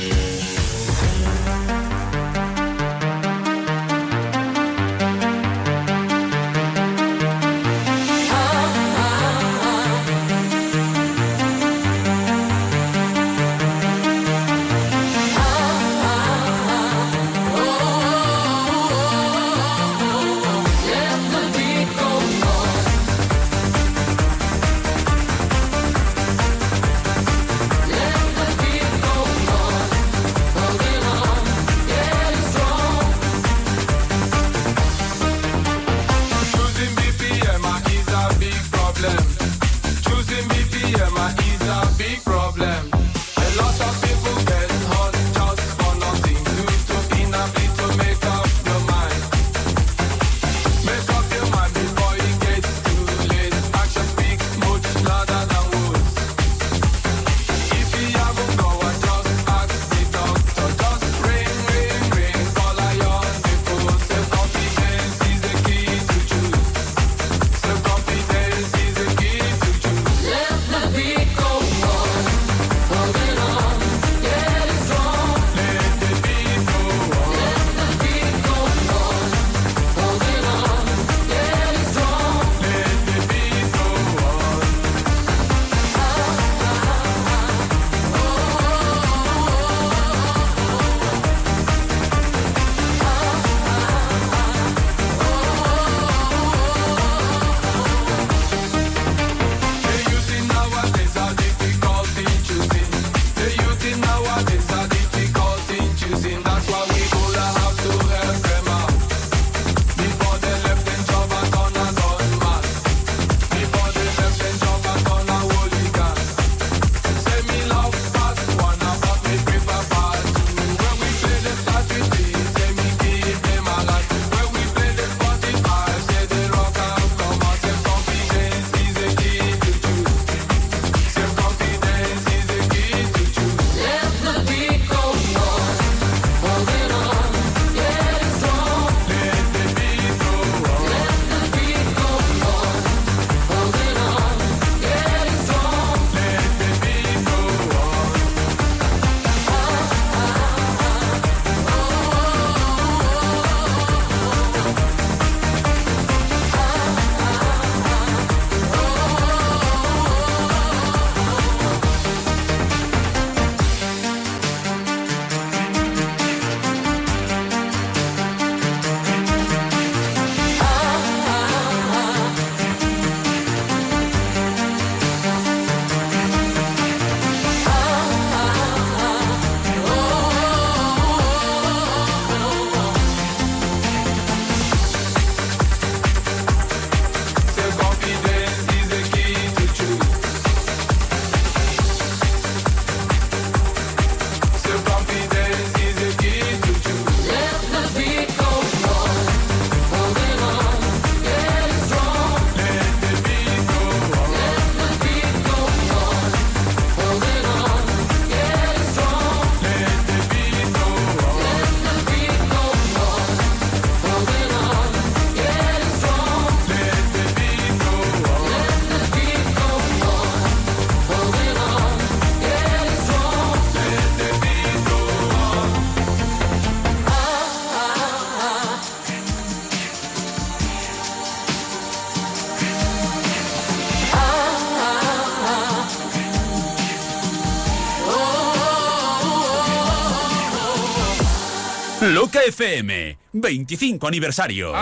FM, 25 aniversario.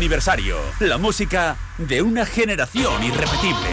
Aniversario. La música de una generación irrepetible.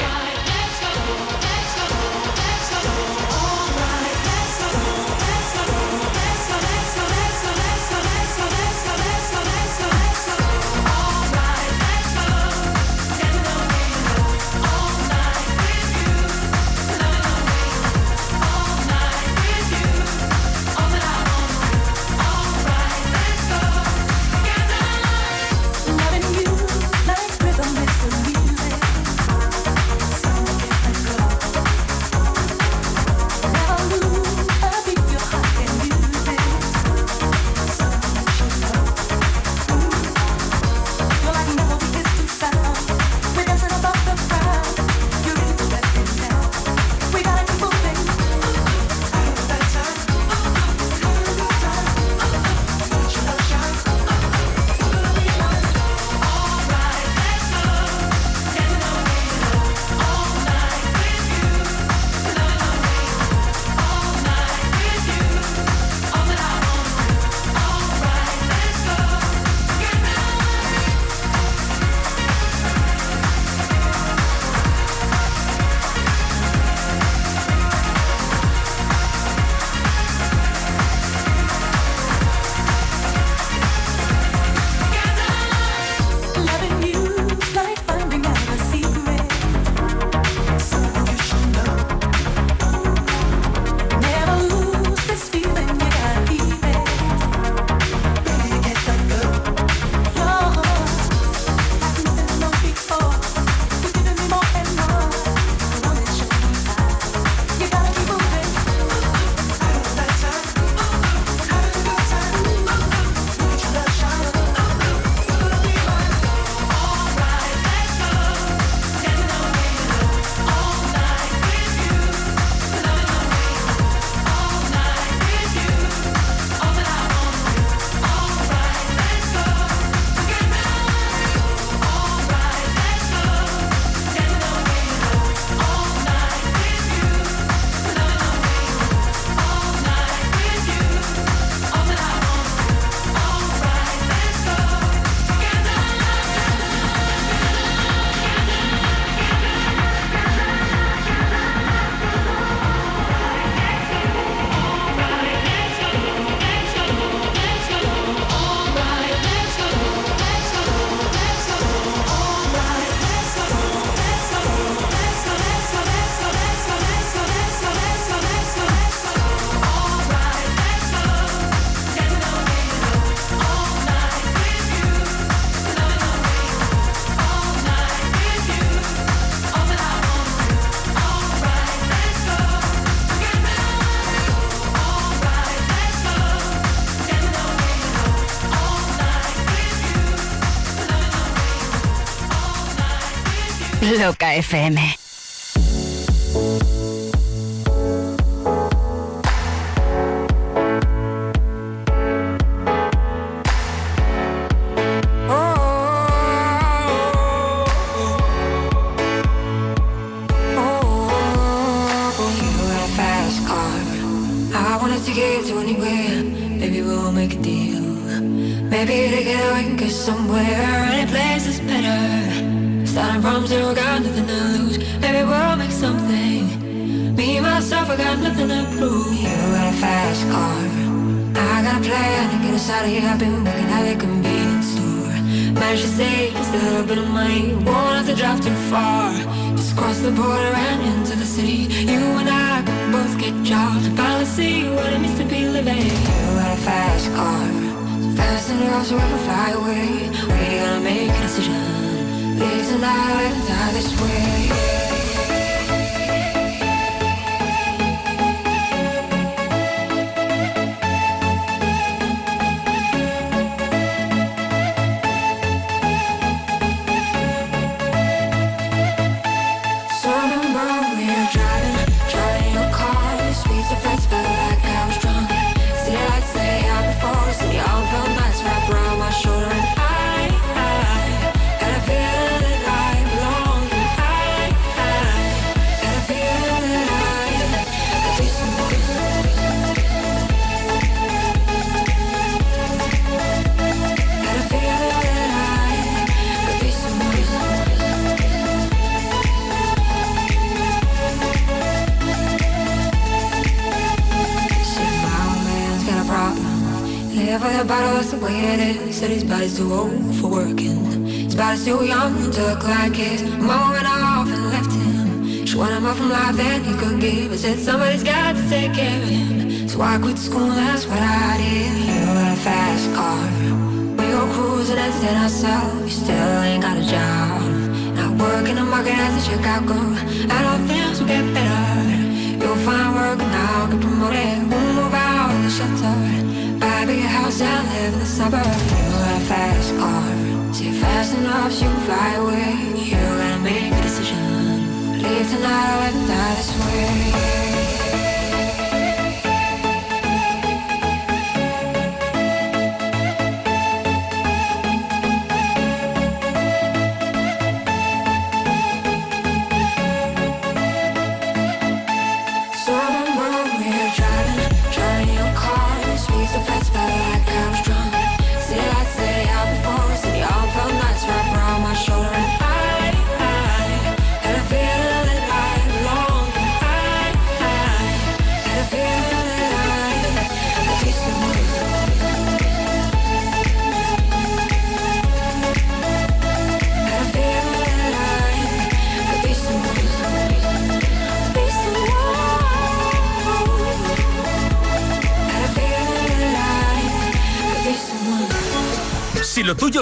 Loca FM. so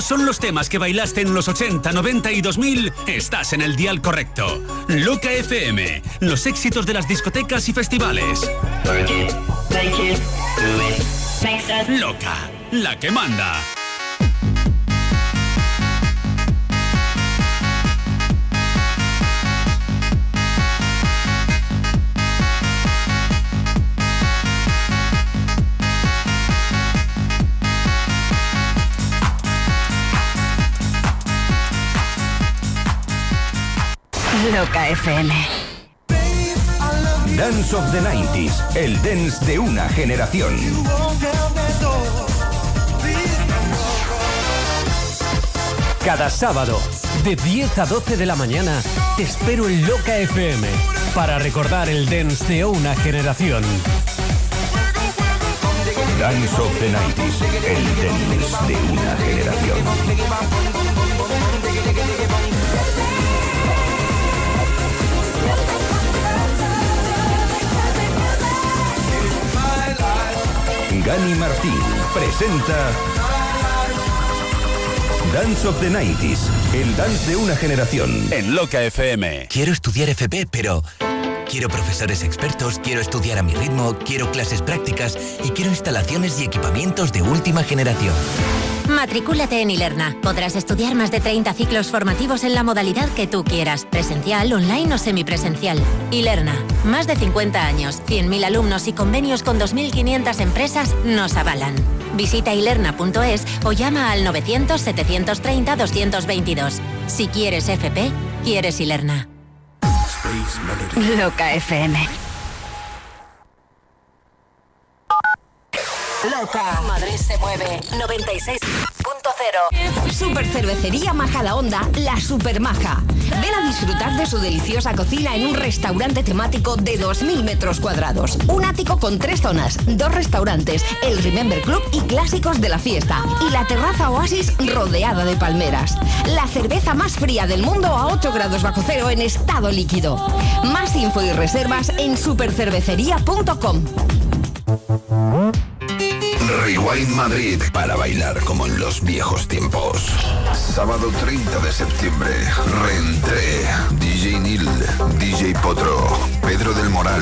son los temas que bailaste en los 80, 90 y 2000, estás en el dial correcto. Loca FM, los éxitos de las discotecas y festivales. Loca, la que manda. Roca FM. Dance of the 90s, el dance de una generación. Cada sábado, de 10 a 12 de la mañana, te espero en Loca FM para recordar el dance de una generación. Dance of the 90s, el dance de una generación. Gani Martín presenta Dance of the 90s, el dance de una generación. En Loca FM. Quiero estudiar FP, pero. Quiero profesores expertos, quiero estudiar a mi ritmo, quiero clases prácticas y quiero instalaciones y equipamientos de última generación. Matrículate en Ilerna. Podrás estudiar más de 30 ciclos formativos en la modalidad que tú quieras, presencial, online o semipresencial. Ilerna, más de 50 años, 100.000 alumnos y convenios con 2.500 empresas nos avalan. Visita ilerna.es o llama al 900-730-222. Si quieres FP, quieres Ilerna. Loca FM. Loca. Madrid se mueve. 96. Super Cervecería Majadahonda, la Super Maja. Ven a disfrutar de su deliciosa cocina en un restaurante temático de 2.000 metros cuadrados. Un ático con tres zonas, dos restaurantes, el Remember Club y clásicos de la fiesta. Y la terraza Oasis rodeada de palmeras. La cerveza más fría del mundo a 8 grados bajo cero en estado líquido. Más info y reservas en supercervecería.com. Madrid para bailar como en los viejos tiempos. Sábado 30 de septiembre, Reentré, DJ Nil, DJ Potro, Pedro del Moral,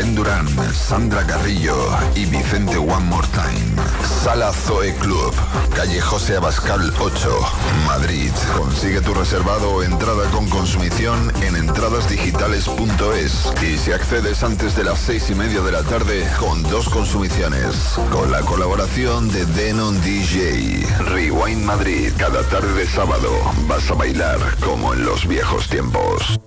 Rubén Durán, Sandra Carrillo y Vicente One More Time. Sala Zoe Club, calle José Abascal 8, Madrid. Consigue tu reservado o entrada con consumición en entradasdigitales.es y si accedes antes de las seis y media de la tarde con dos consumiciones. Con la colaboración de Denon DJ. Rewind Madrid, cada tarde de sábado vas a bailar como en los viejos tiempos.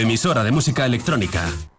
Emisora de música electrónica.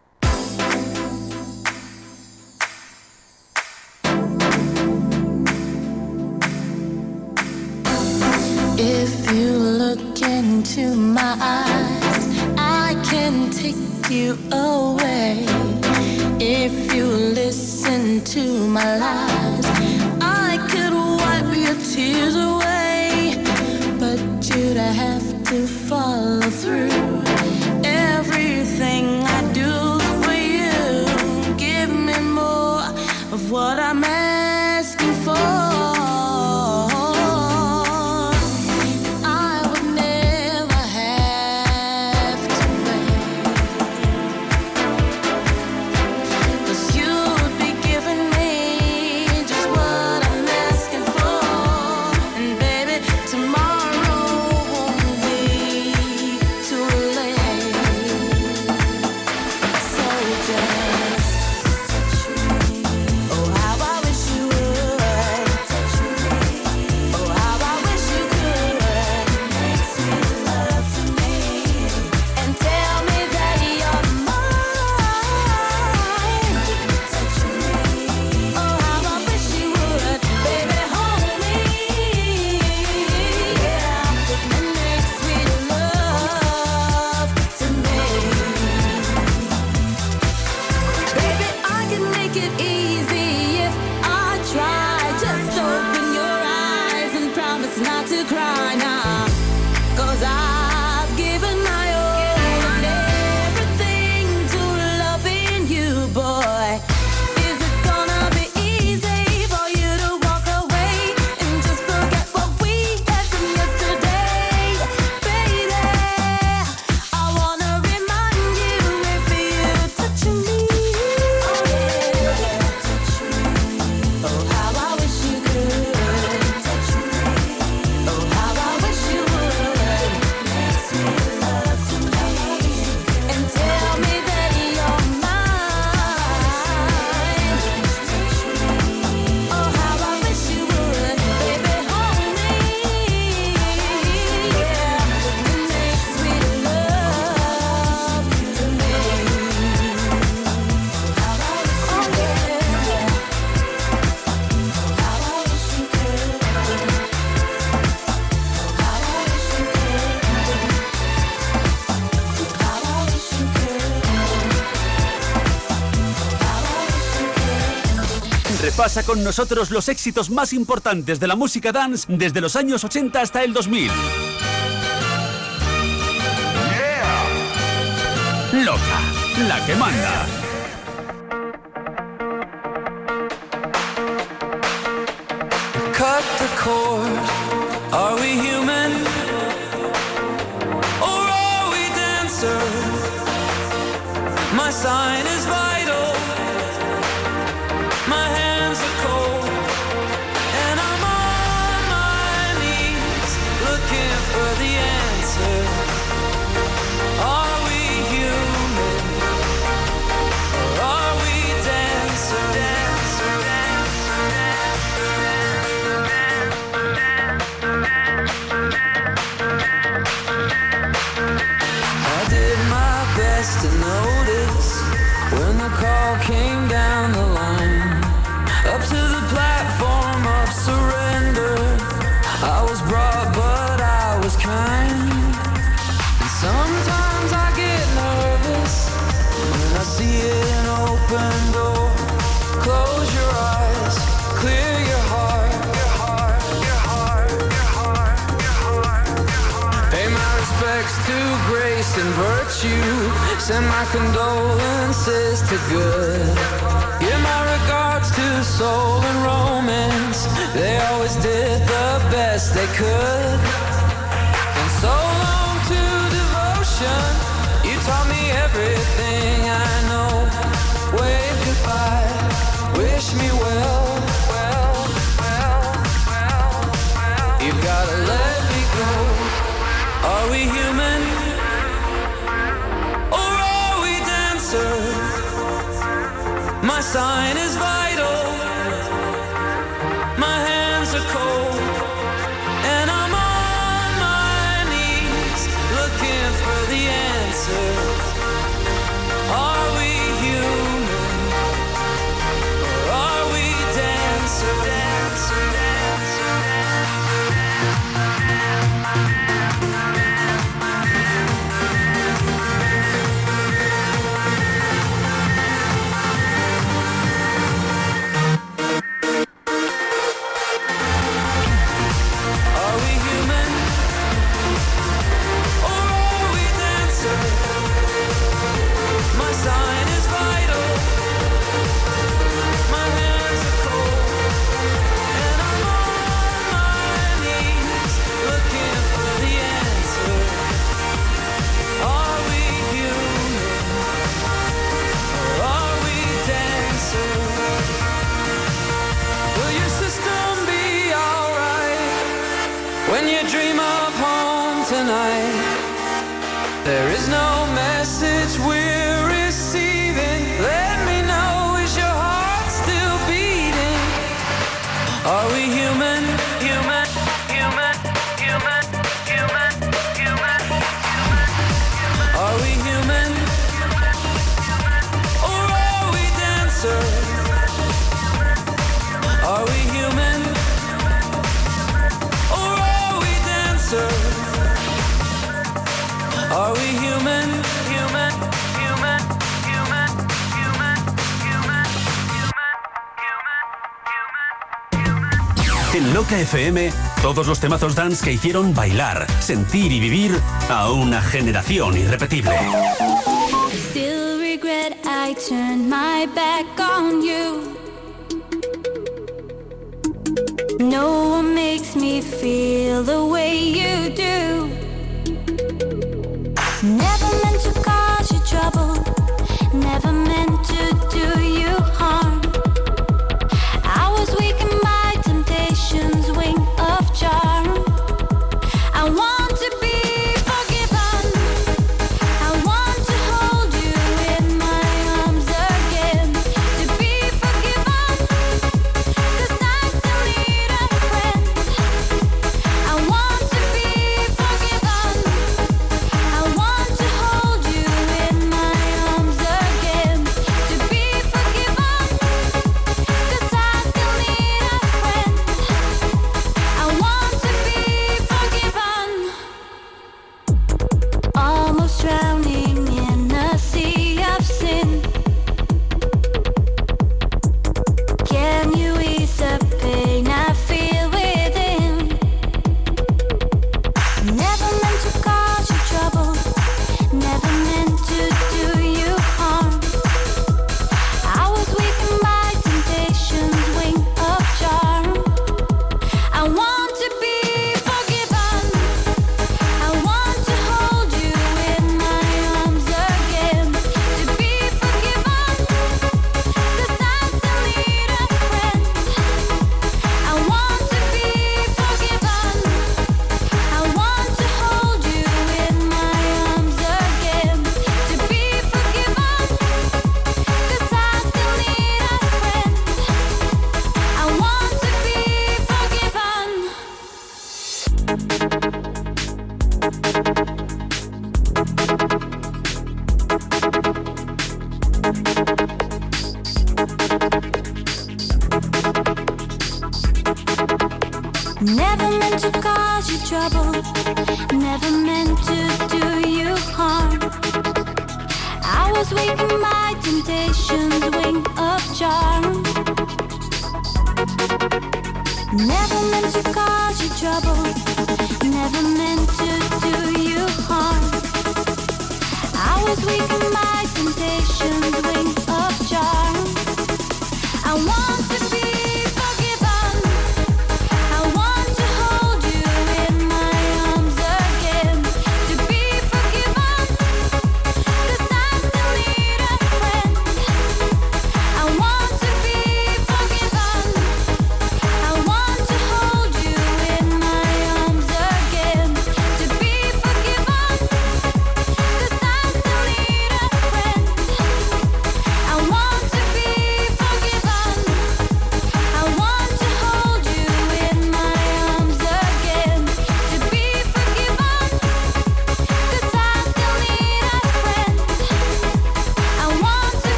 repasa con nosotros los éxitos más importantes de la música dance desde los años 80 hasta el 2000. Loca, la que manda. Are we human? Rock FM todos los temazos dance que hicieron bailar, sentir y vivir a una generación irrepetible. No makes me feel the way you do.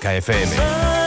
Loca FM.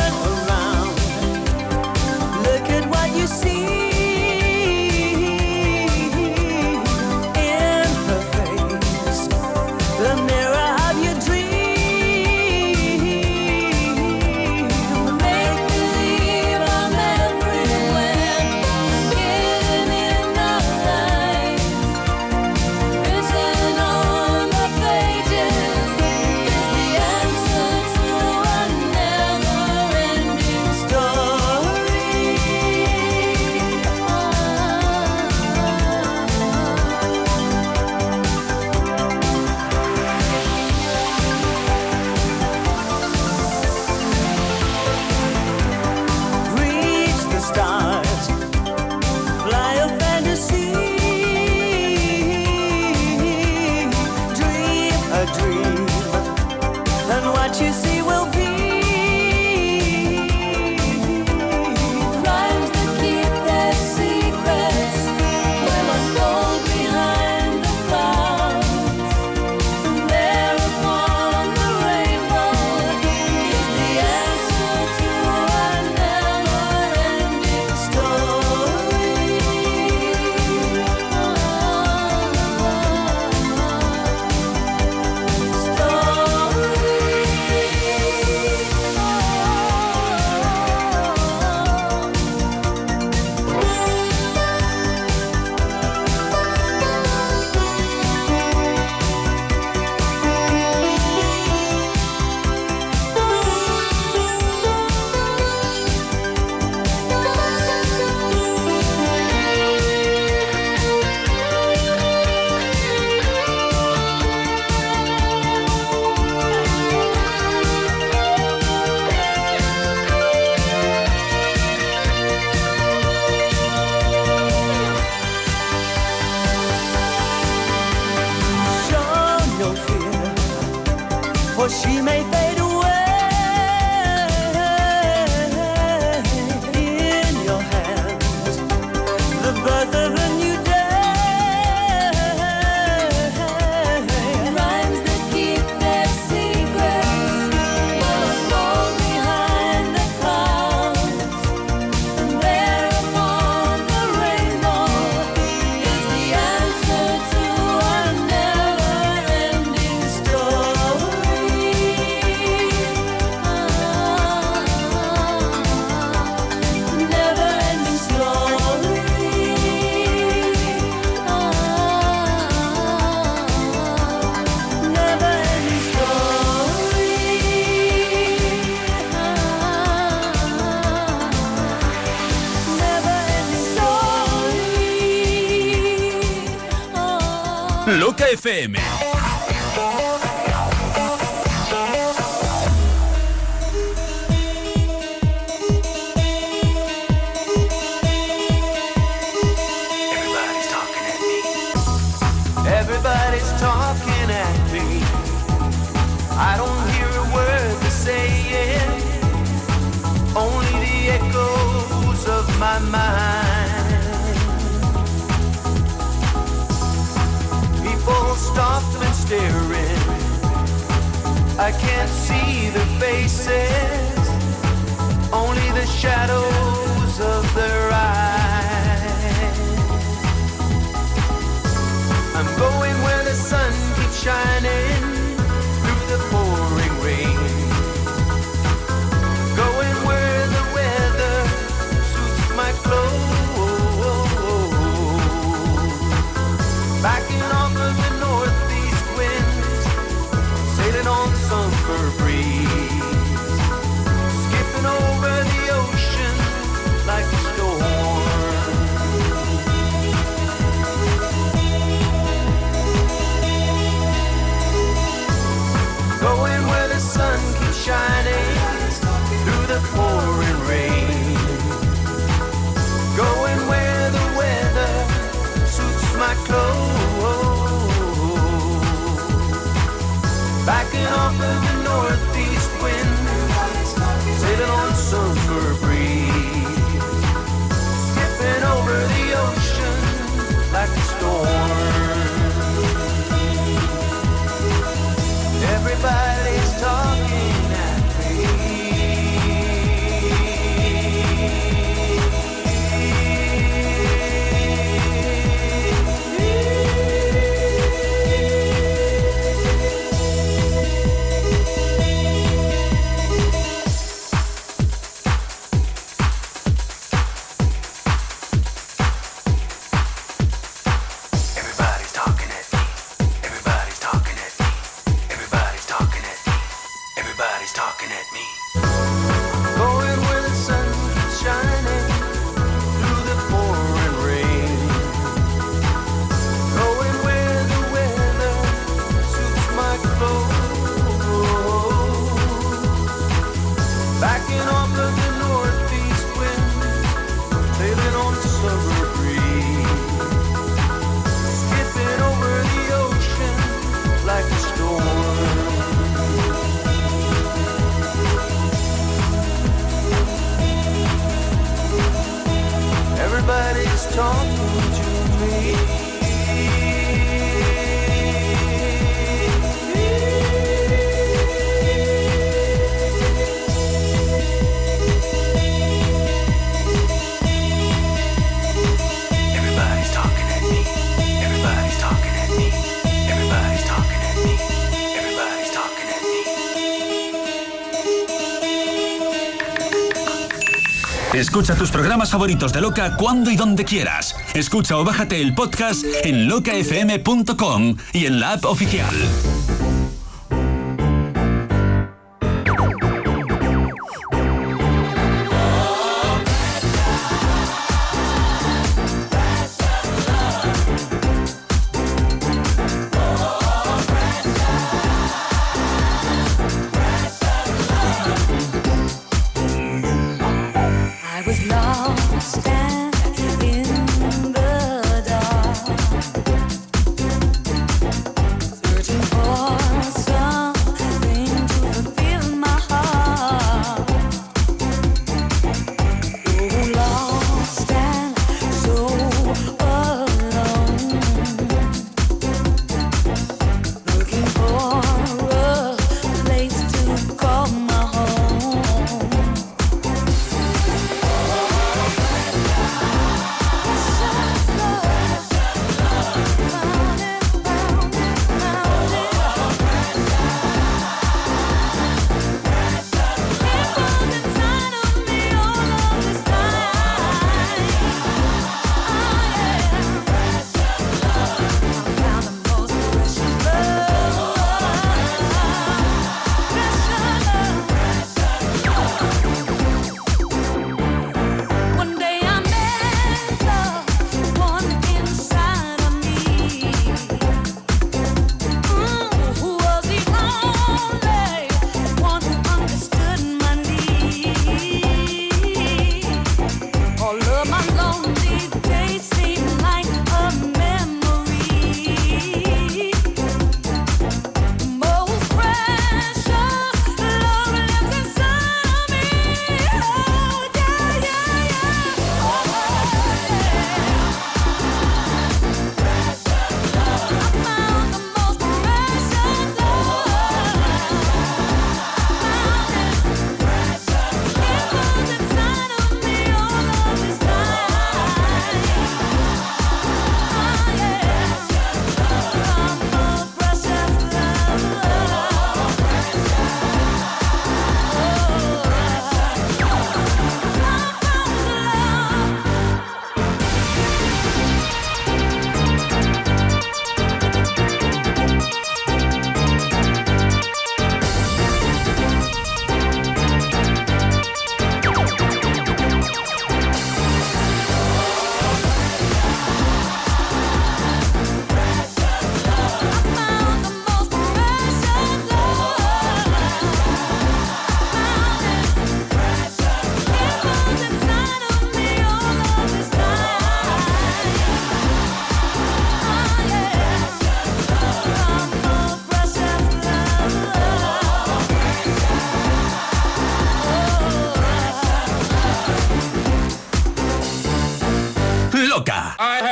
Escucha tus programas favoritos de Loca cuando y donde quieras. Escucha o bájate el podcast en locafm.com y en la app oficial.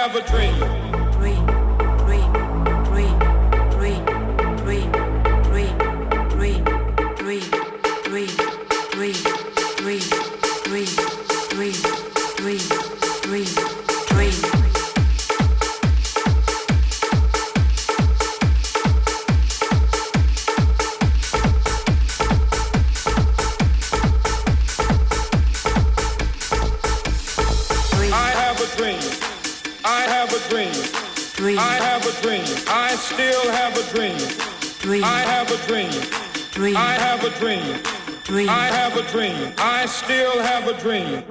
have a dream. a dream. dream. I have a dream. I still have a dream.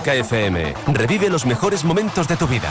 Loca FM. Revive los mejores momentos de tu vida.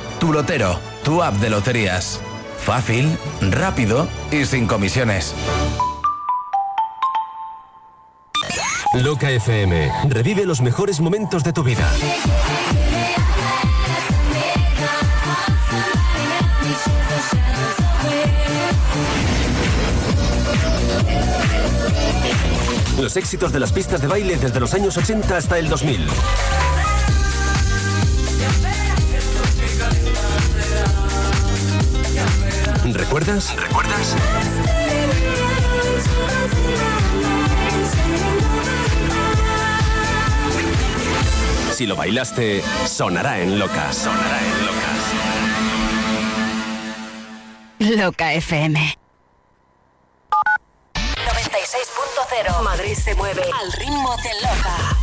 Tu lotero, tu app de loterías. Fácil, rápido y sin comisiones. Loca FM. Revive los mejores momentos de tu vida. Los éxitos de las pistas de baile desde los años 80 hasta el 2000. ¿Recuerdas? ¿Recuerdas? Si lo bailaste, sonará en Loca. Sonará en Loca. Loca FM. 96.0 Madrid se mueve al ritmo de Loca.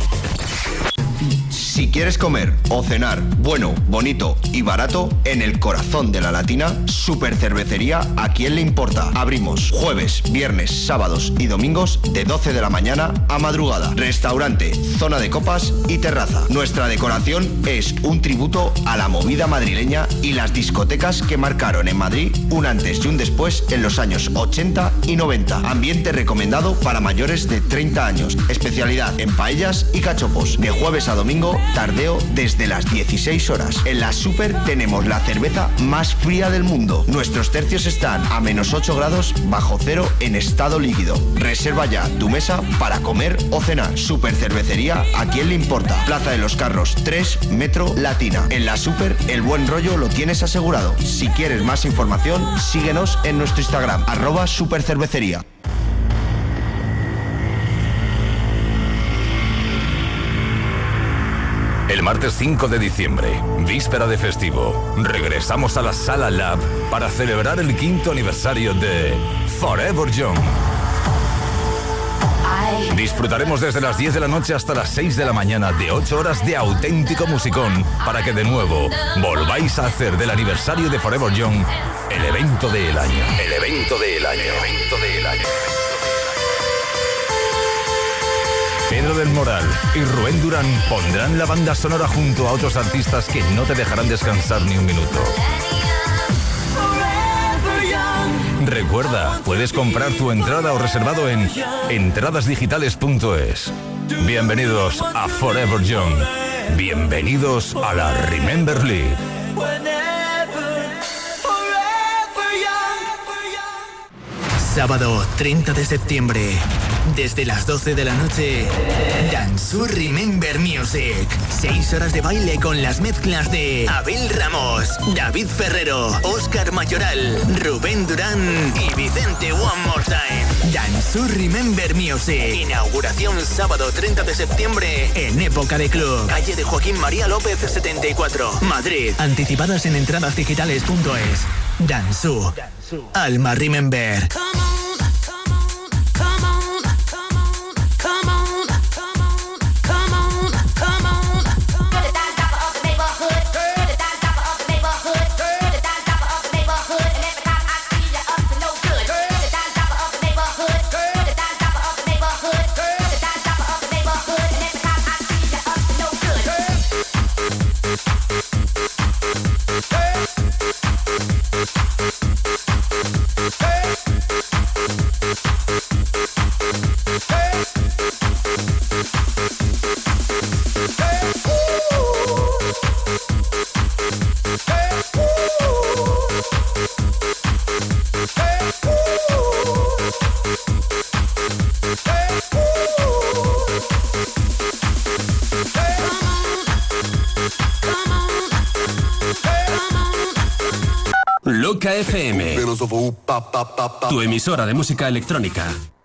Si quieres comer cenar bueno, bonito y barato en el corazón de la latina, Super Cervecería ¿A quién le importa? Abrimos jueves, viernes, sábados y domingos de 12 de la mañana a madrugada. Restaurante, zona de copas y terraza. Nuestra decoración es un tributo a la movida madrileña y las discotecas que marcaron en Madrid un antes y un después en los años 80 y 90. Ambiente recomendado para mayores de 30 años. Especialidad en paellas y cachopos. De jueves a domingo, tardeo desde las 16 horas. En la Super tenemos la cerveza más fría del mundo. Nuestros tercios están a menos 8 grados bajo cero en estado líquido. Reserva ya tu mesa para comer o cenar. Super Cervecería, ¿a quién le importa? Plaza de los Carros 3, Metro Latina. En la Super, el buen rollo lo tienes asegurado. Si quieres más información, síguenos en nuestro Instagram, arroba supercervecería. El martes 5 de diciembre, víspera de festivo, regresamos a la Sala Lab para celebrar el quinto aniversario de Forever Young. Disfrutaremos desde las 10 de la noche hasta las 6 de la mañana de 8 horas de auténtico musicón para que de nuevo volváis a hacer del aniversario de Forever Young el evento del año. El evento del año. El evento del año. Pedro del Moral y Rubén Durán pondrán la banda sonora junto a otros artistas que no te dejarán descansar ni un minuto. Recuerda, puedes comprar tu entrada o reservado en entradasdigitales.es. Bienvenidos a Forever Young. Bienvenidos a la Remember League. Sábado 30 de septiembre. Desde las 12 de la noche, Dansur Remember Music. Seis horas de baile con las mezclas de Abel Ramos, David Ferrero, Oscar Mayoral, Rubén Durán y Vicente One More Time. Dansur Remember Music. Inauguración sábado 30 de septiembre en Época de Club. Calle de Joaquín María López 74, Madrid. Anticipadas en entradasdigitales.es. Dansu. Alma Remember. tu emisora de música electrónica.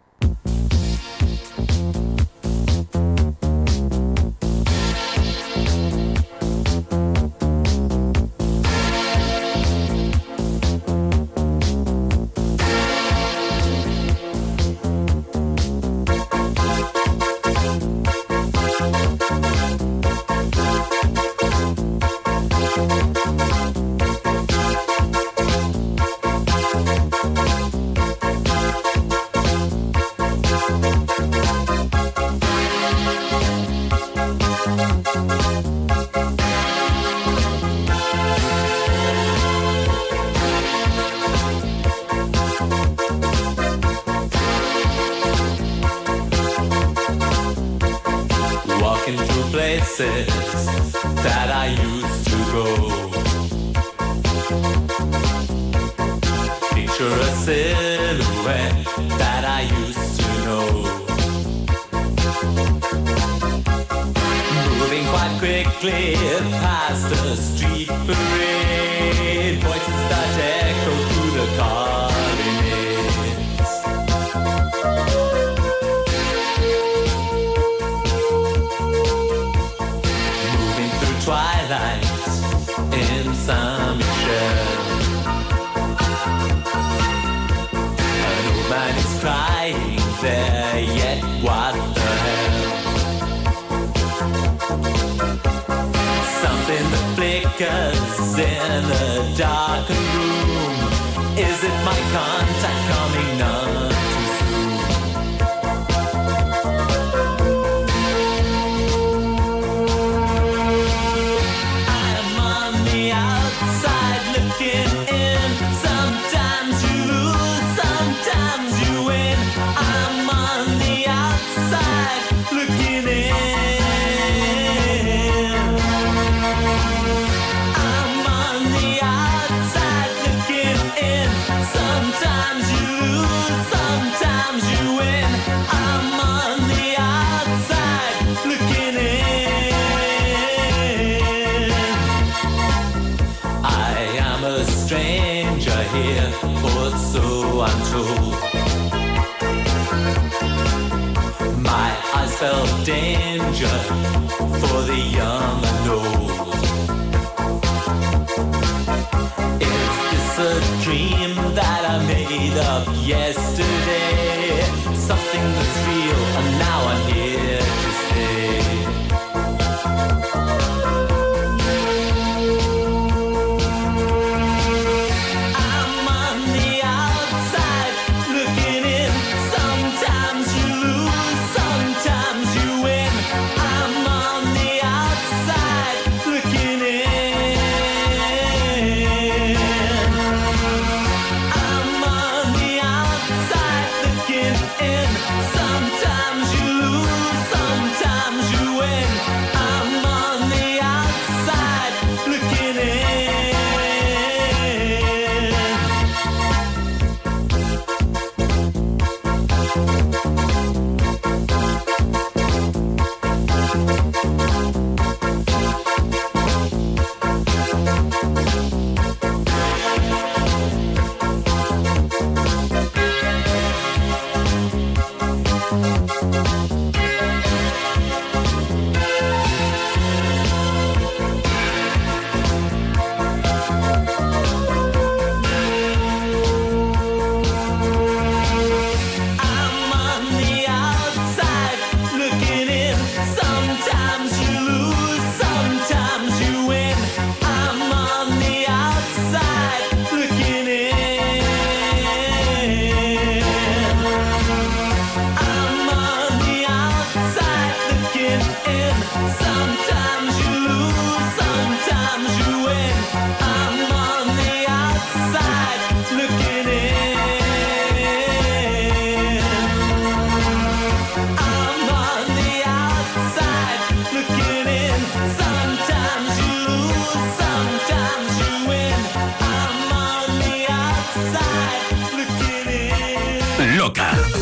loca.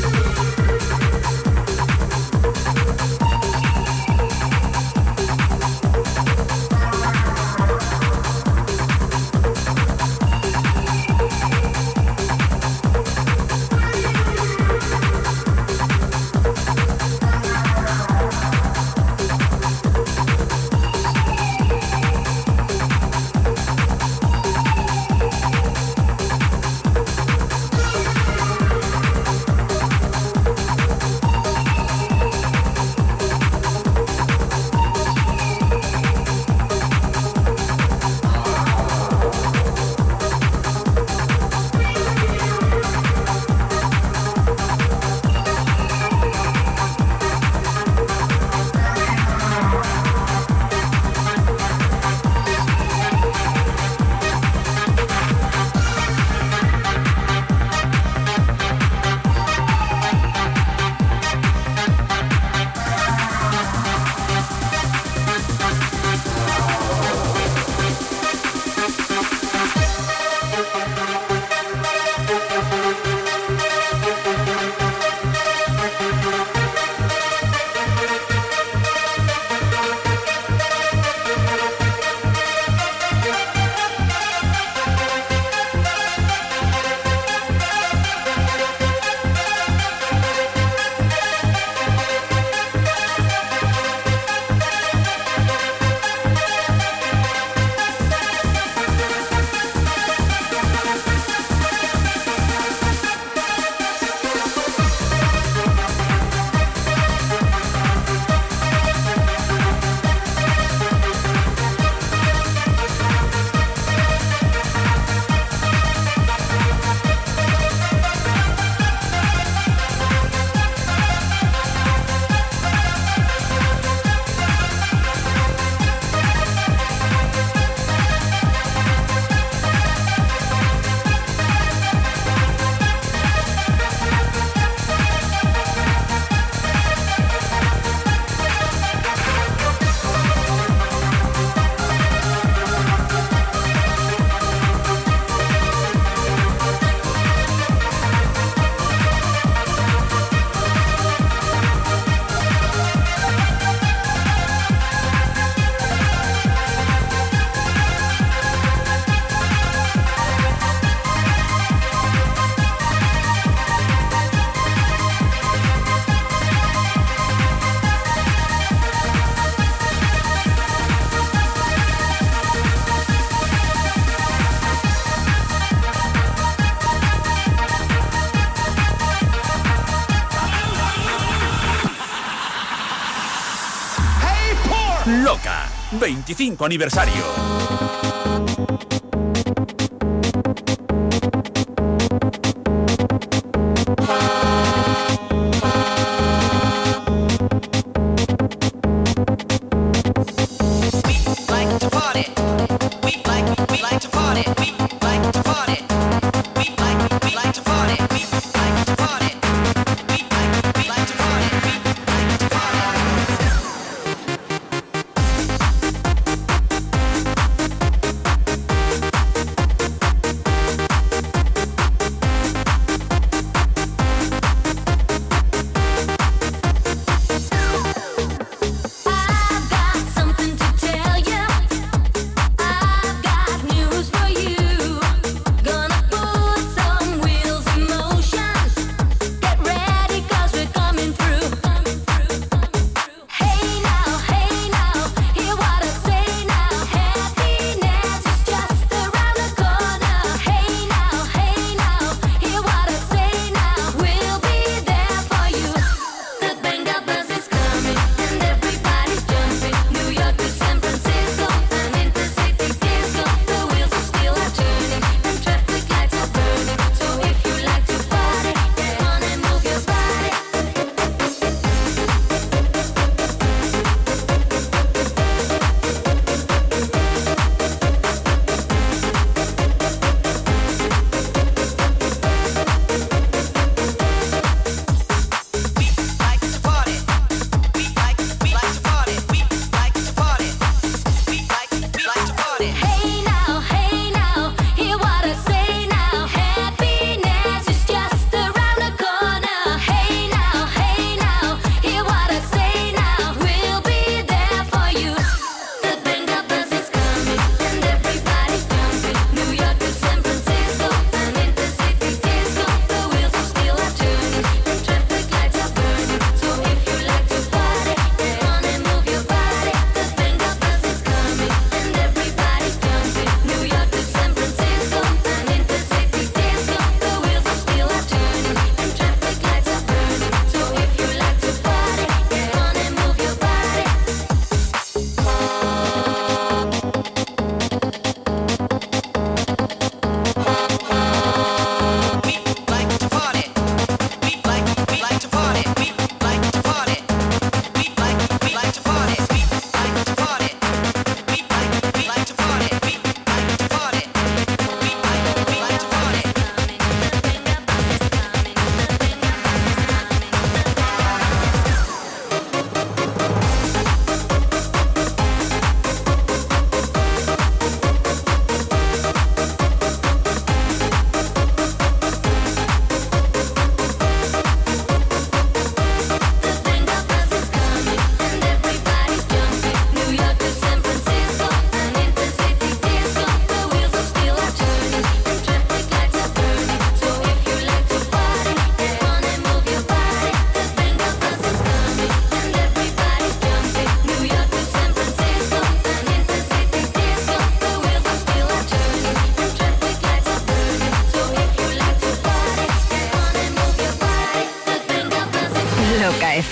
25 aniversario.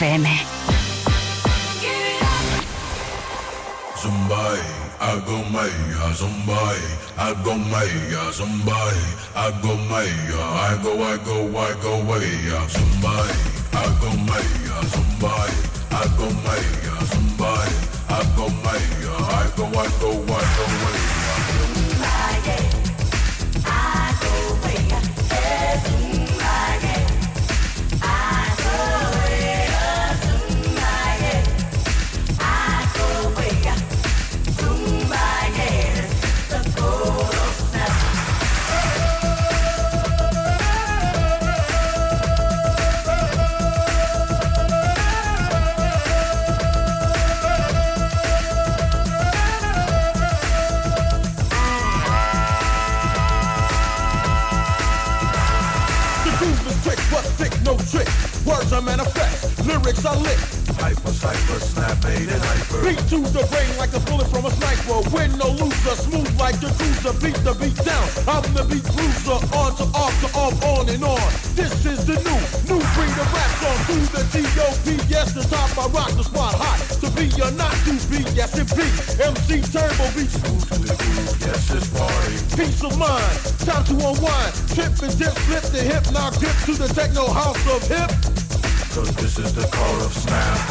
FM. Somebody, I go Maya, somebody, uh, I go uh, I somebody, I go Maya, uh, I go, I go, I go, way, I rock the squad hot. To be or not to be, yes it be. MC Turbo beats smooth to the groove, yes it's party. Peace of mind, time to unwind. Trip and dip, flip the hip, now dip to the techno house of hip. Cause this is the call of snap.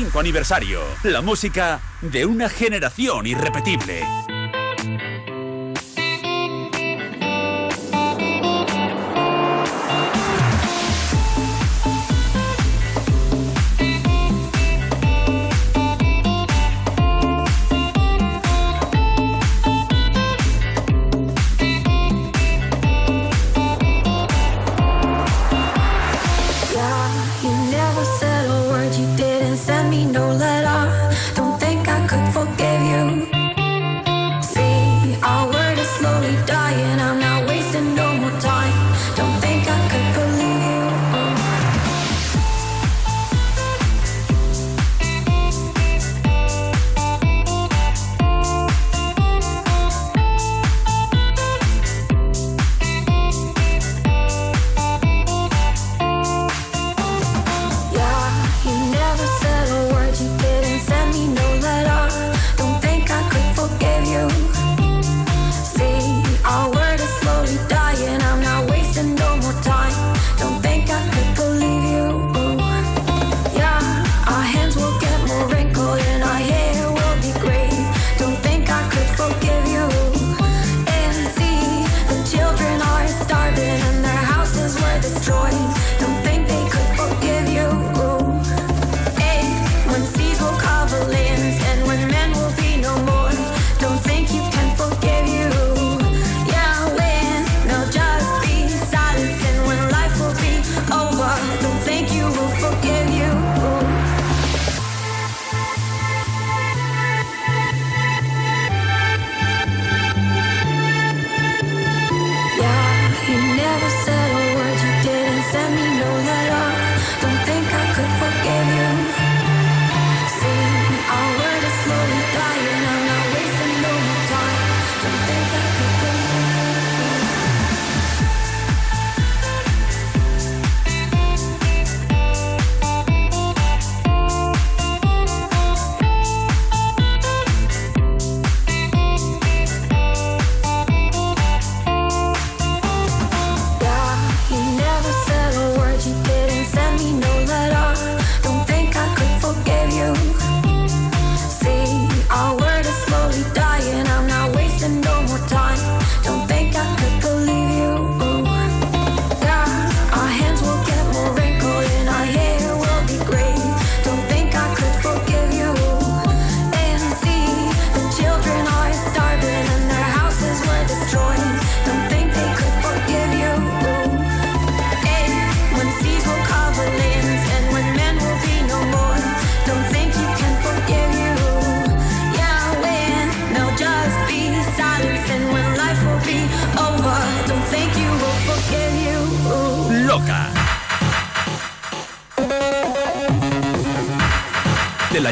25 aniversario. La música de una generación irrepetible.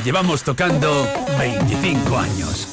llevamos tocando 25 años.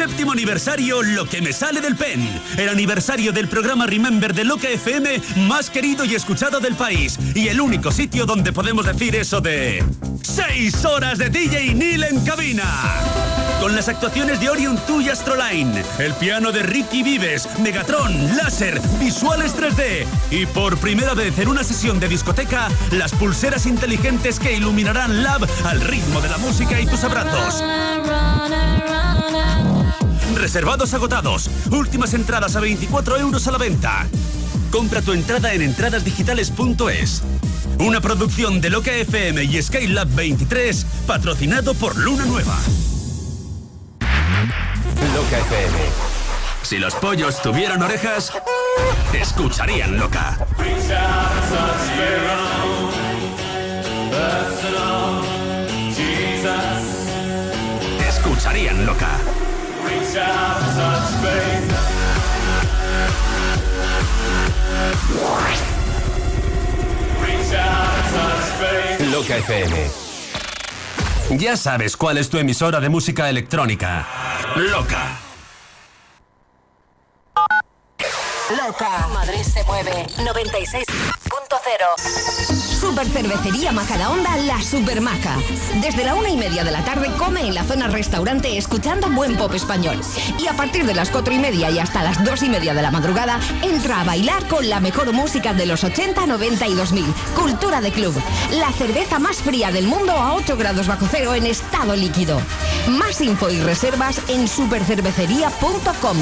Séptimo aniversario Lo que me sale del pen. El aniversario del programa Remember de Loca FM más querido y escuchado del país. Y el único sitio donde podemos decir eso de... ¡Seis horas de DJ Neil en cabina! Con las actuaciones de Orion 2 y Astroline, el piano de Ricky Vives, Megatron, láser, visuales 3D y por primera vez en una sesión de discoteca, las pulseras inteligentes que iluminarán Lab al ritmo de la música y tus abrazos. Reservados agotados. Últimas entradas a 24 euros a la venta. Compra tu entrada en entradasdigitales.es. Una producción de Loca FM y Skylab 23, patrocinado por Luna Nueva. Loca FM. Si los pollos tuvieran orejas, te escucharían loca. Te escucharían loca. Loca FM. Ya sabes cuál es tu emisora de música electrónica. Loca. Loca. Madrid se mueve. 96.0. Super Cervecería Majadahonda La Supermaca. Desde la una y media de la tarde come en la zona restaurante escuchando buen pop español. Y a partir de las cuatro y media y hasta las dos y media de la madrugada entra a bailar con la mejor música de los 80, 90 y 2000. Cultura de club. La cerveza más fría del mundo a 8 grados bajo cero en estado líquido. Más info y reservas en supercervecería.com.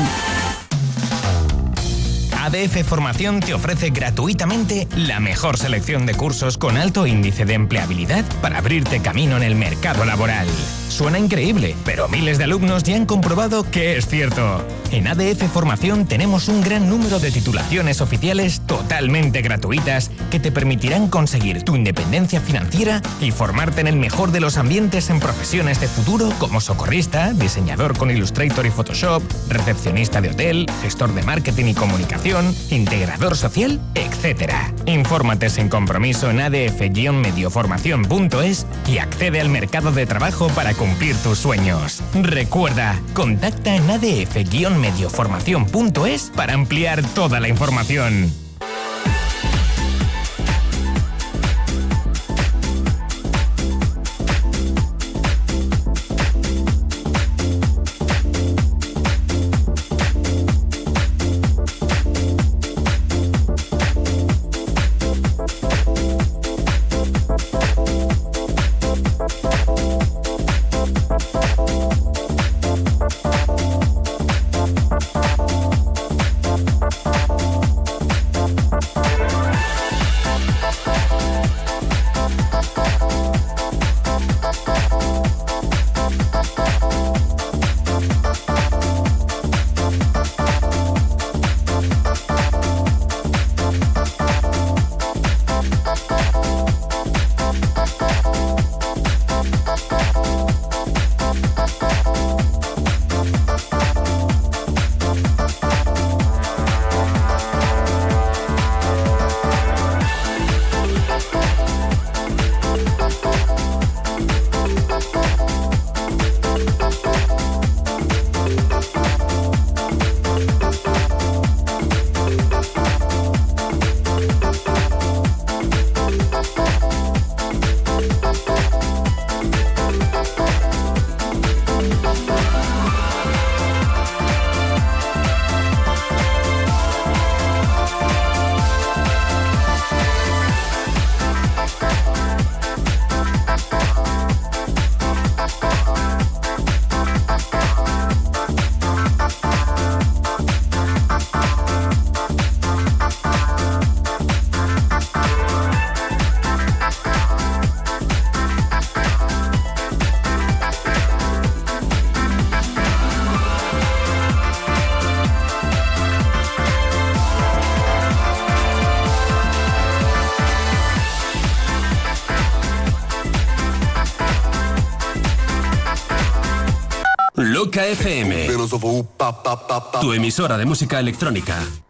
ADF Formación te ofrece gratuitamente la mejor selección de cursos con alto índice de empleabilidad para abrirte camino en el mercado laboral. Suena increíble, pero miles de alumnos ya han comprobado que es cierto. En ADF Formación tenemos un gran número de titulaciones oficiales totalmente gratuitas que te permitirán conseguir tu independencia financiera y formarte en el mejor de los ambientes en profesiones de futuro como socorrista, diseñador con Illustrator y Photoshop, recepcionista de hotel, gestor de marketing y comunicación, integrador social, etc. Infórmate sin compromiso en adf-medioformación.es y accede al mercado de trabajo para cumplir tus sueños. Recuerda, contacta en adf-medioformación.es para ampliar toda la información. FM. Tu emisora de música electrónica.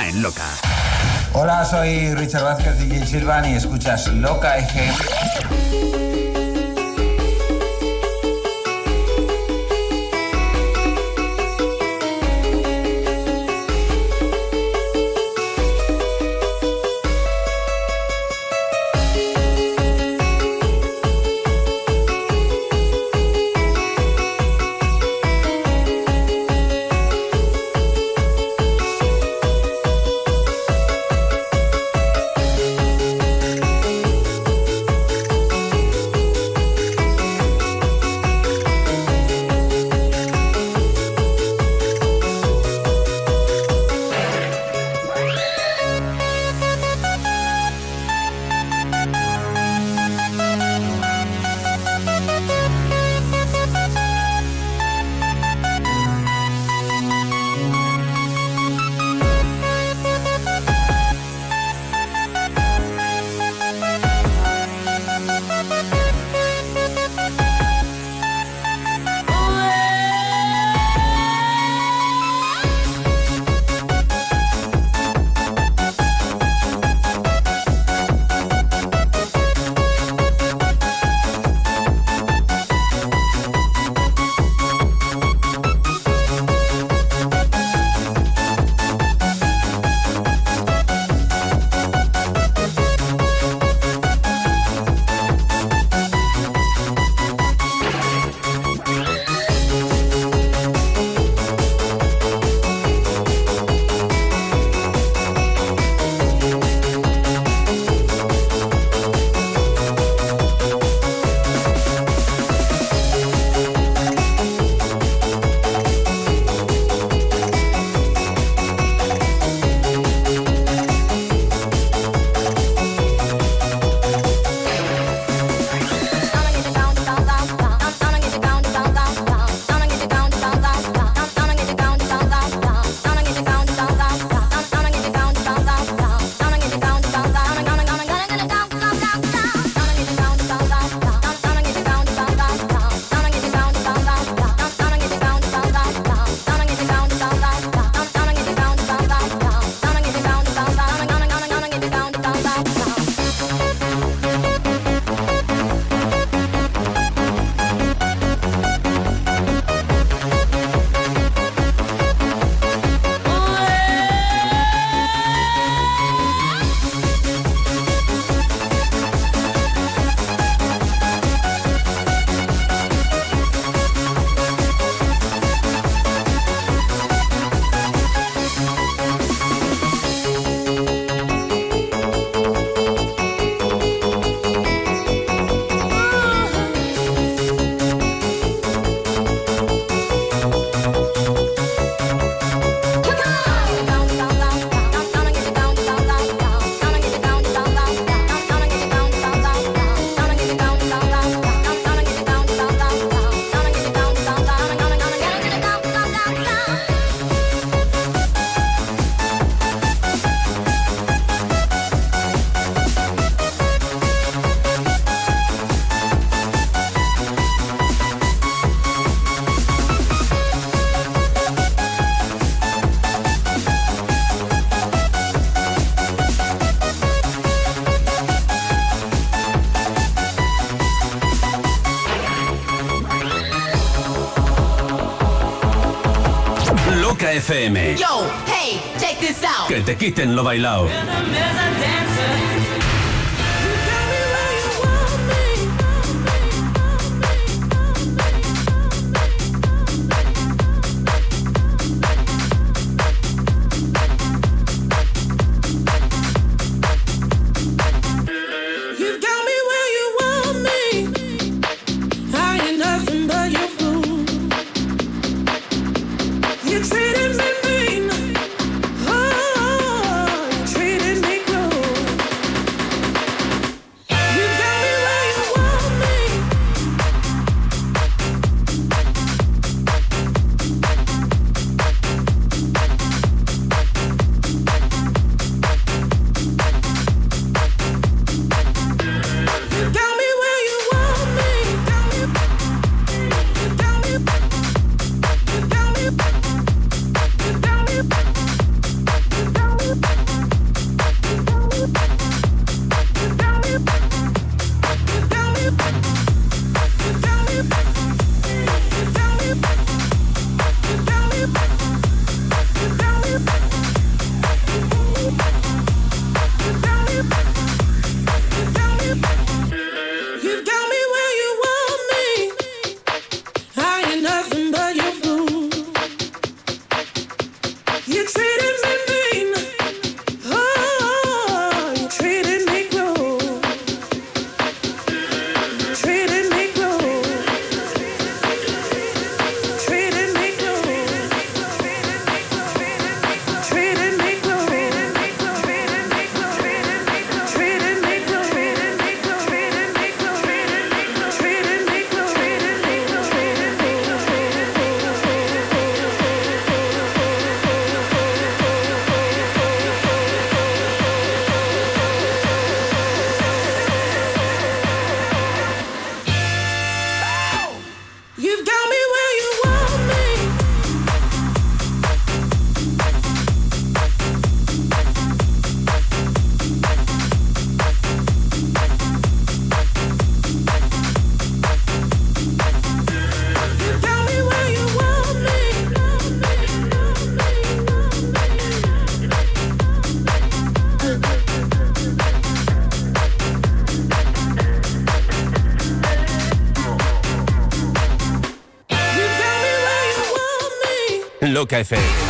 En Loca. Hola, soy Richard Vázquez y Gil Silvan y escuchas Loca FM. FM. Yo, hey, check this out. Que te quiten lo bailao. Me.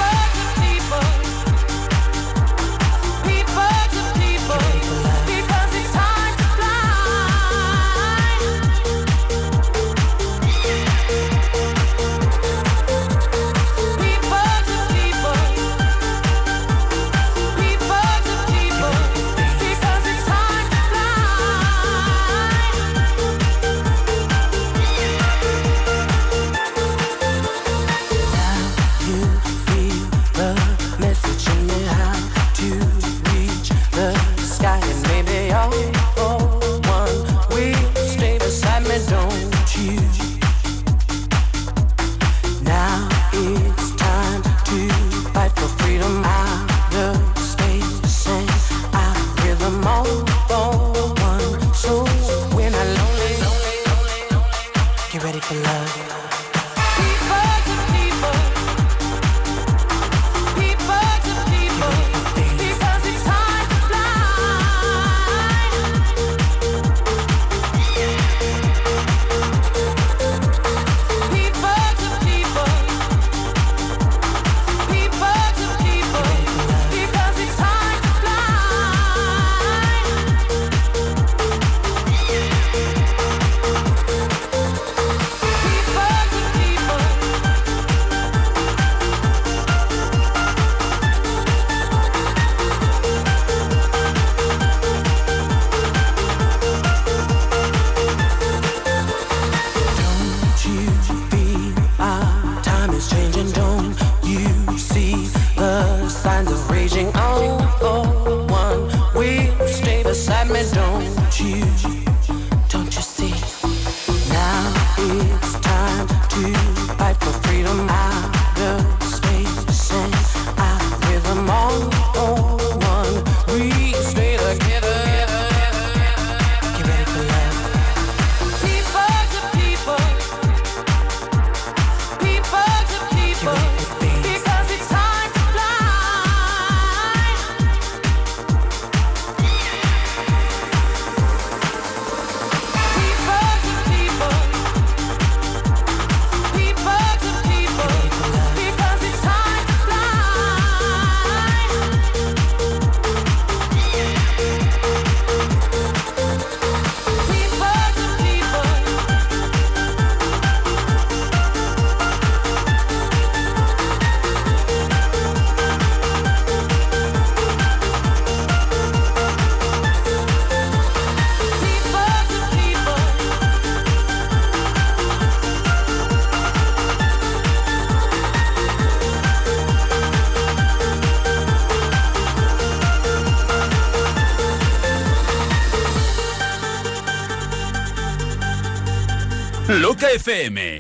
FM.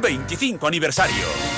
25 aniversario.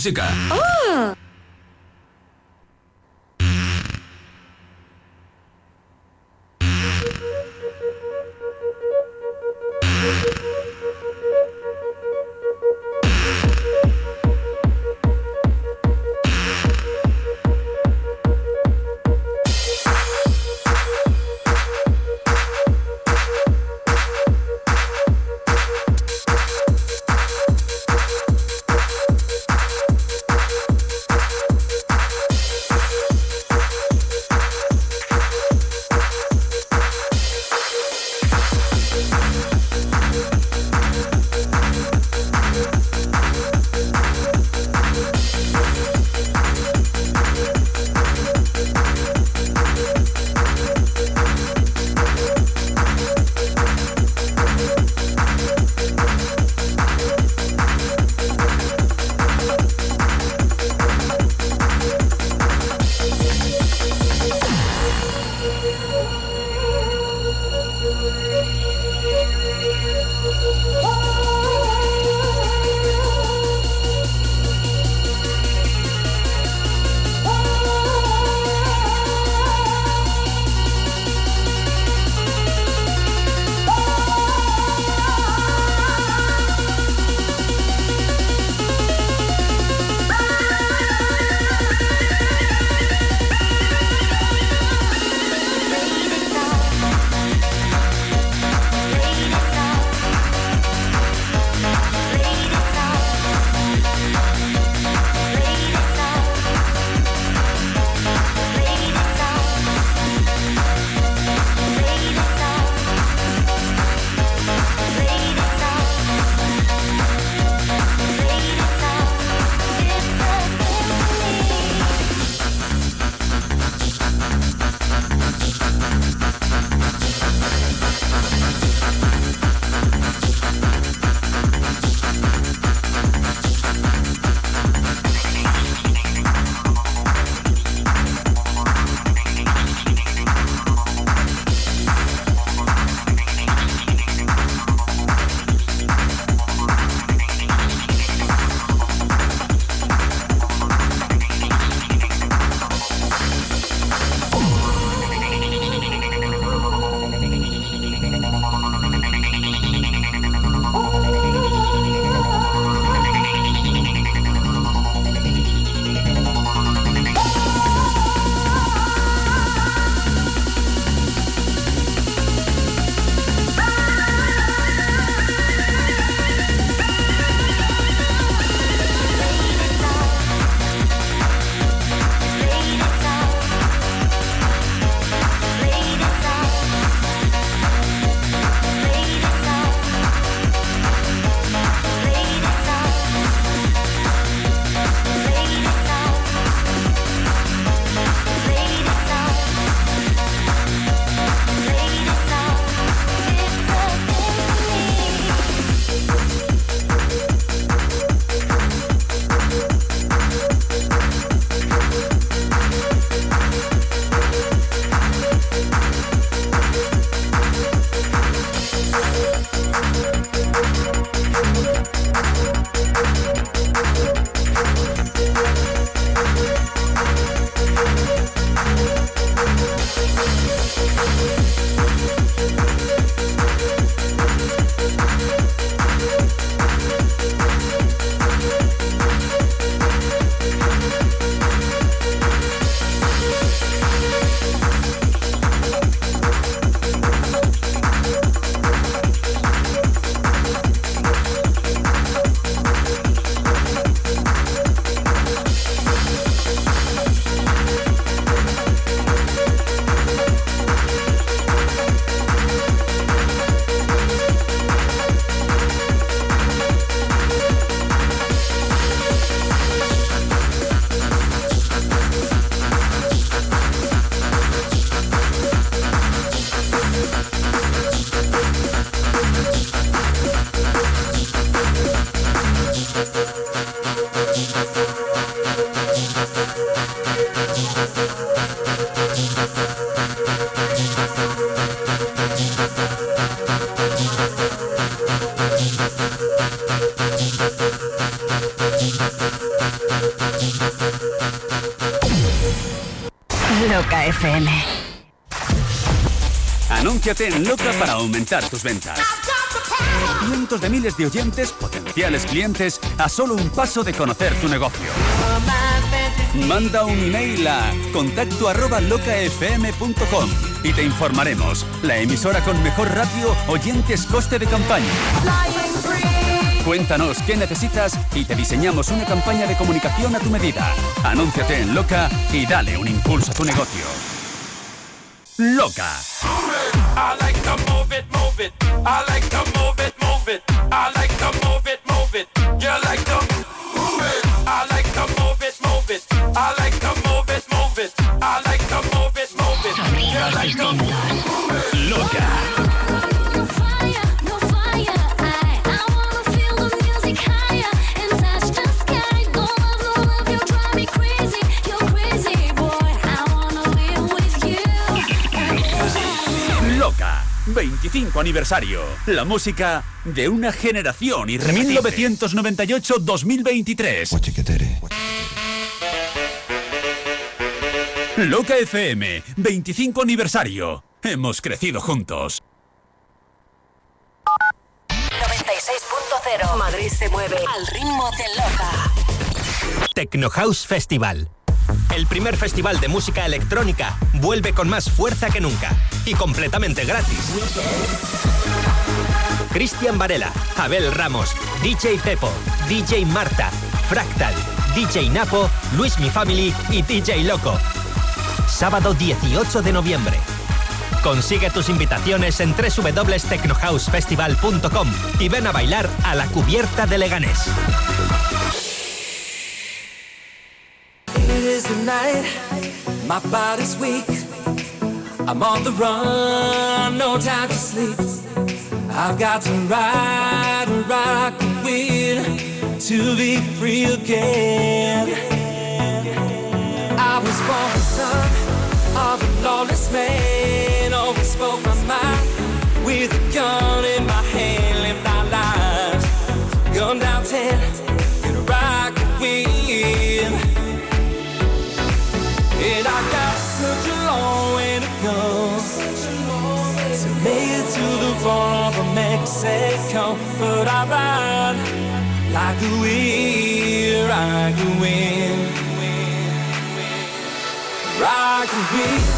Música. Oh. Anúnciate en Loca para aumentar tus ventas. Cientos de miles de oyentes, potenciales clientes, a solo un paso de conocer tu negocio. Manda un email a contacto arroba locafm.com y te informaremos. La emisora con mejor ratio, oyentes, coste de campaña. Cuéntanos qué necesitas y te diseñamos una campaña de comunicación a tu medida. Anúnciate en Loca y dale un impulso a tu negocio. Loca. Aniversario. La música de una generación y 1998-2023. Loca FM, 25 aniversario. Hemos crecido juntos. 96.0 Madrid se mueve al ritmo de Loca. Techno House Festival. El primer festival de música electrónica vuelve con más fuerza que nunca completamente gratis. Cristian Varela, Abel Ramos, DJ Pepo, DJ Marta, Fractal, DJ Napo, Luis Mi Family y DJ Loco. Sábado 18 de noviembre. Consigue tus invitaciones en www.technohousefestival.com y ven a bailar a la cubierta de Leganés. I'm on the run, no time to sleep. I've got to ride and rock the wheel to be free again. I was born the son of a lawless man, always spoke my mind with a gun in my hand, lived our lives. Gun down ten, gonna rock the wheel. It to the border of Mexico. But I ride like a wheel, like a wind, rock the wheel,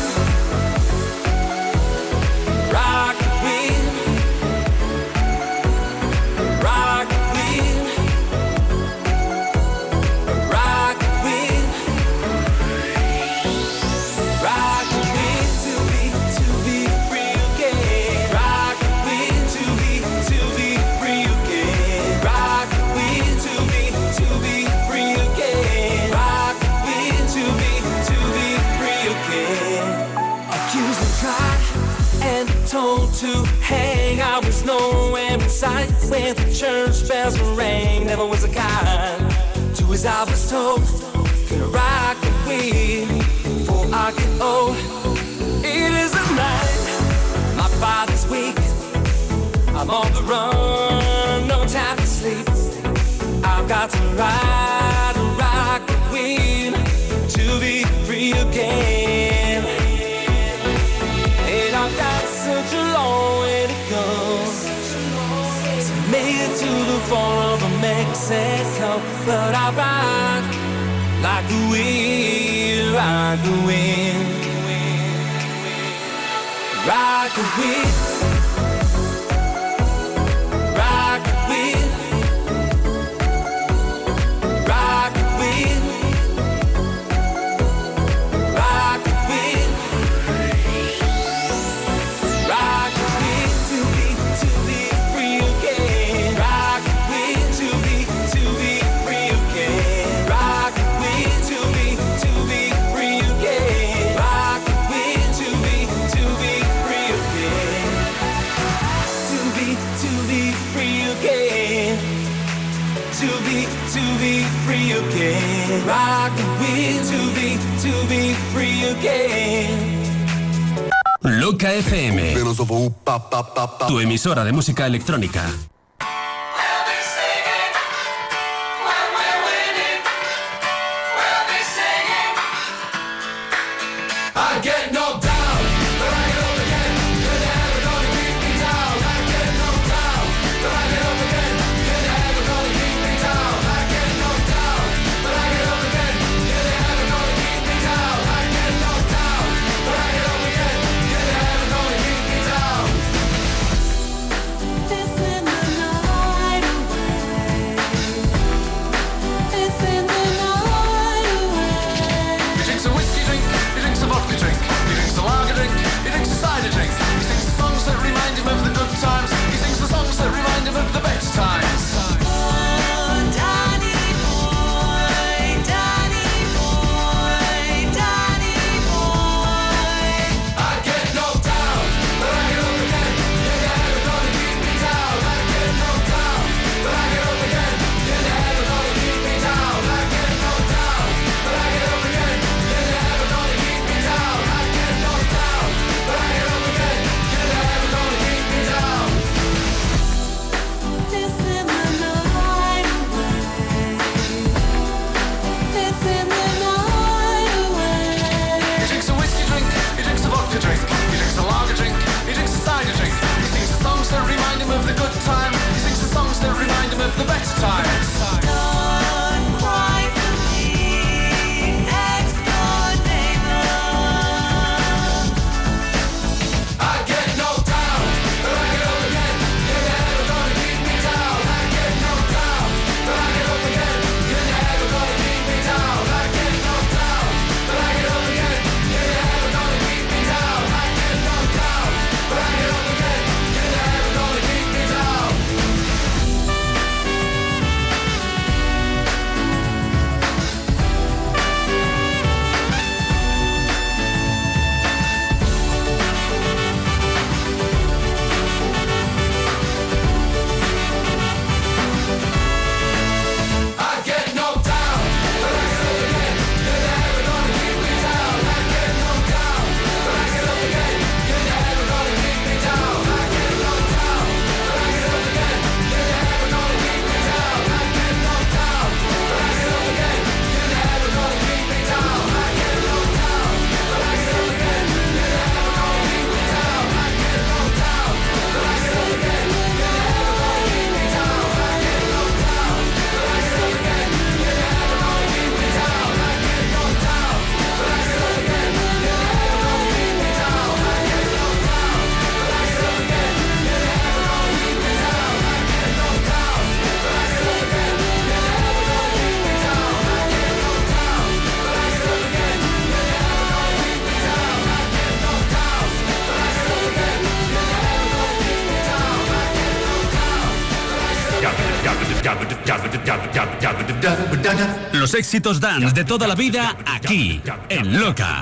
nowhere in sight when the church bells rang. Never was a kind to his was told. Gonna rock the wheel before I get old. It is the night, my body's weak. I'm on the run, no time to sleep. I've got to ride and rock the wheel to be free again. Border of Mexico. But I ride like the wind, like the wind, rock the wind, Loca FM. Tu emisora de música electrónica. Éxitos dance de toda la vida aquí, en Loca.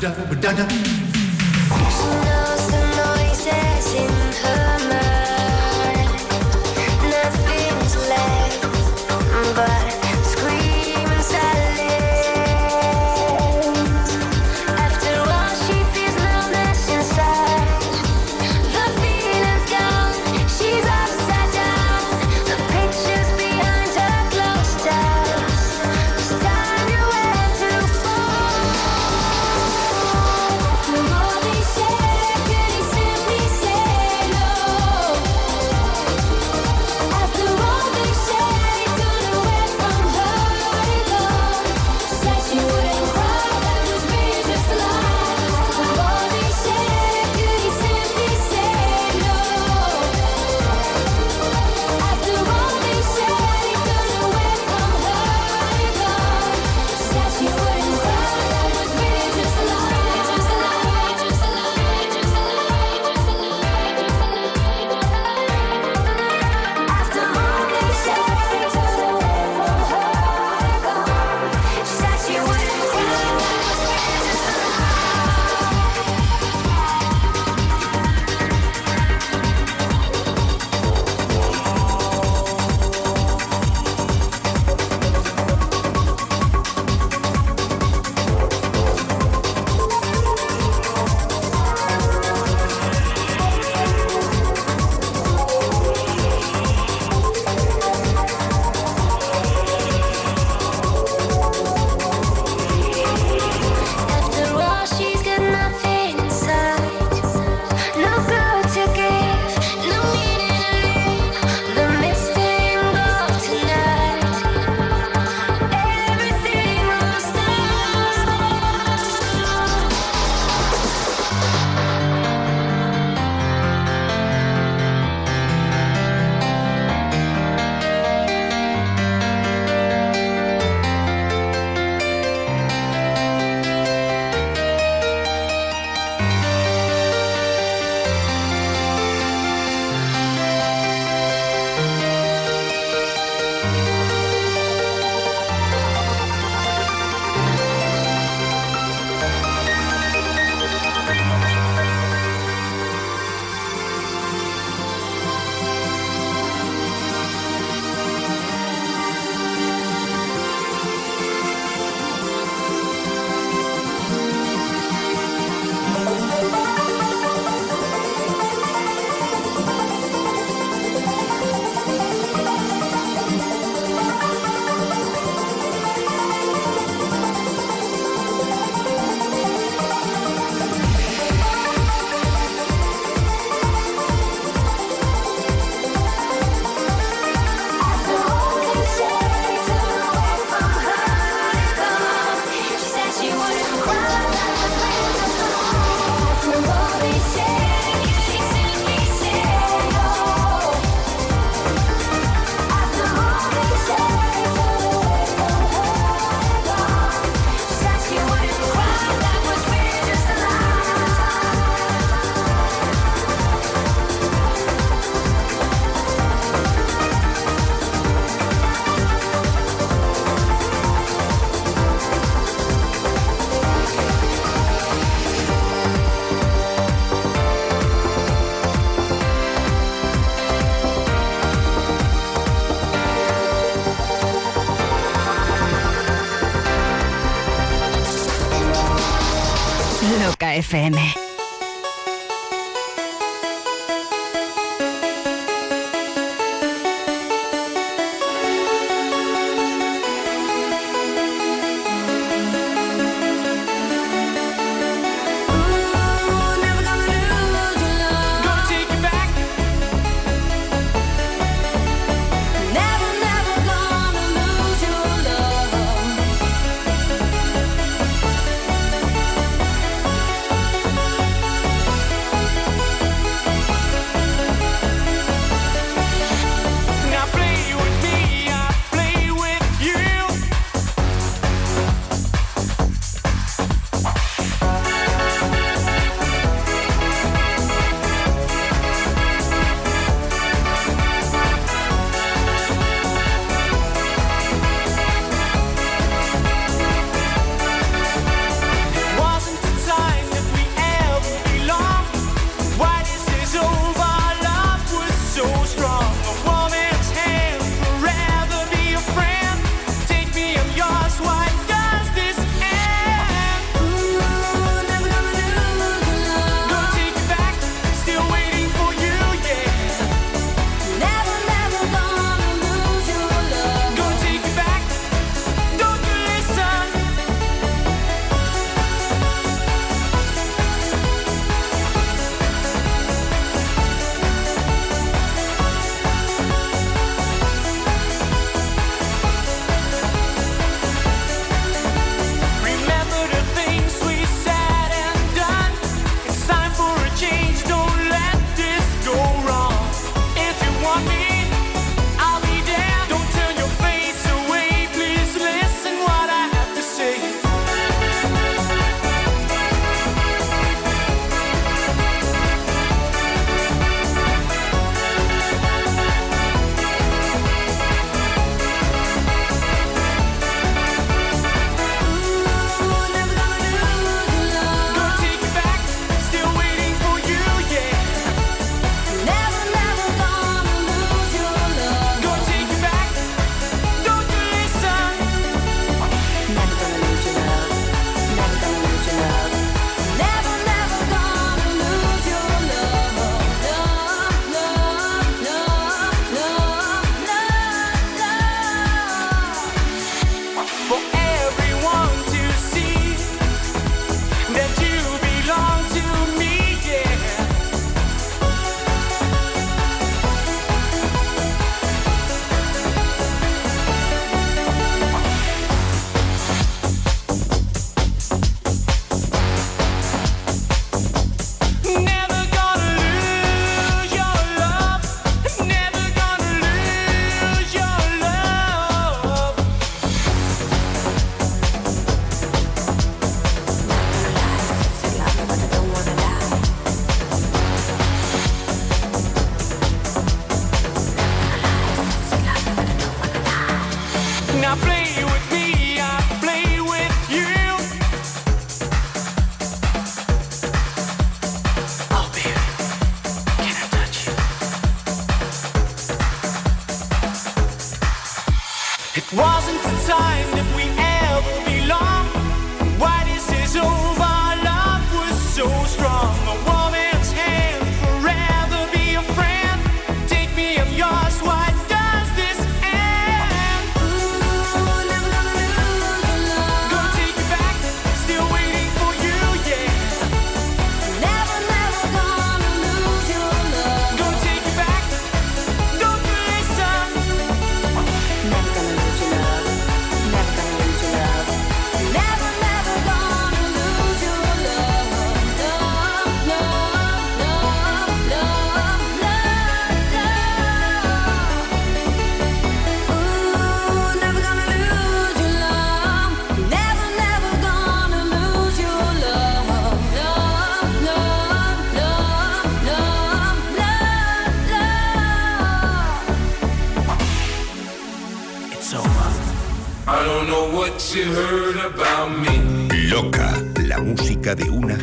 FM.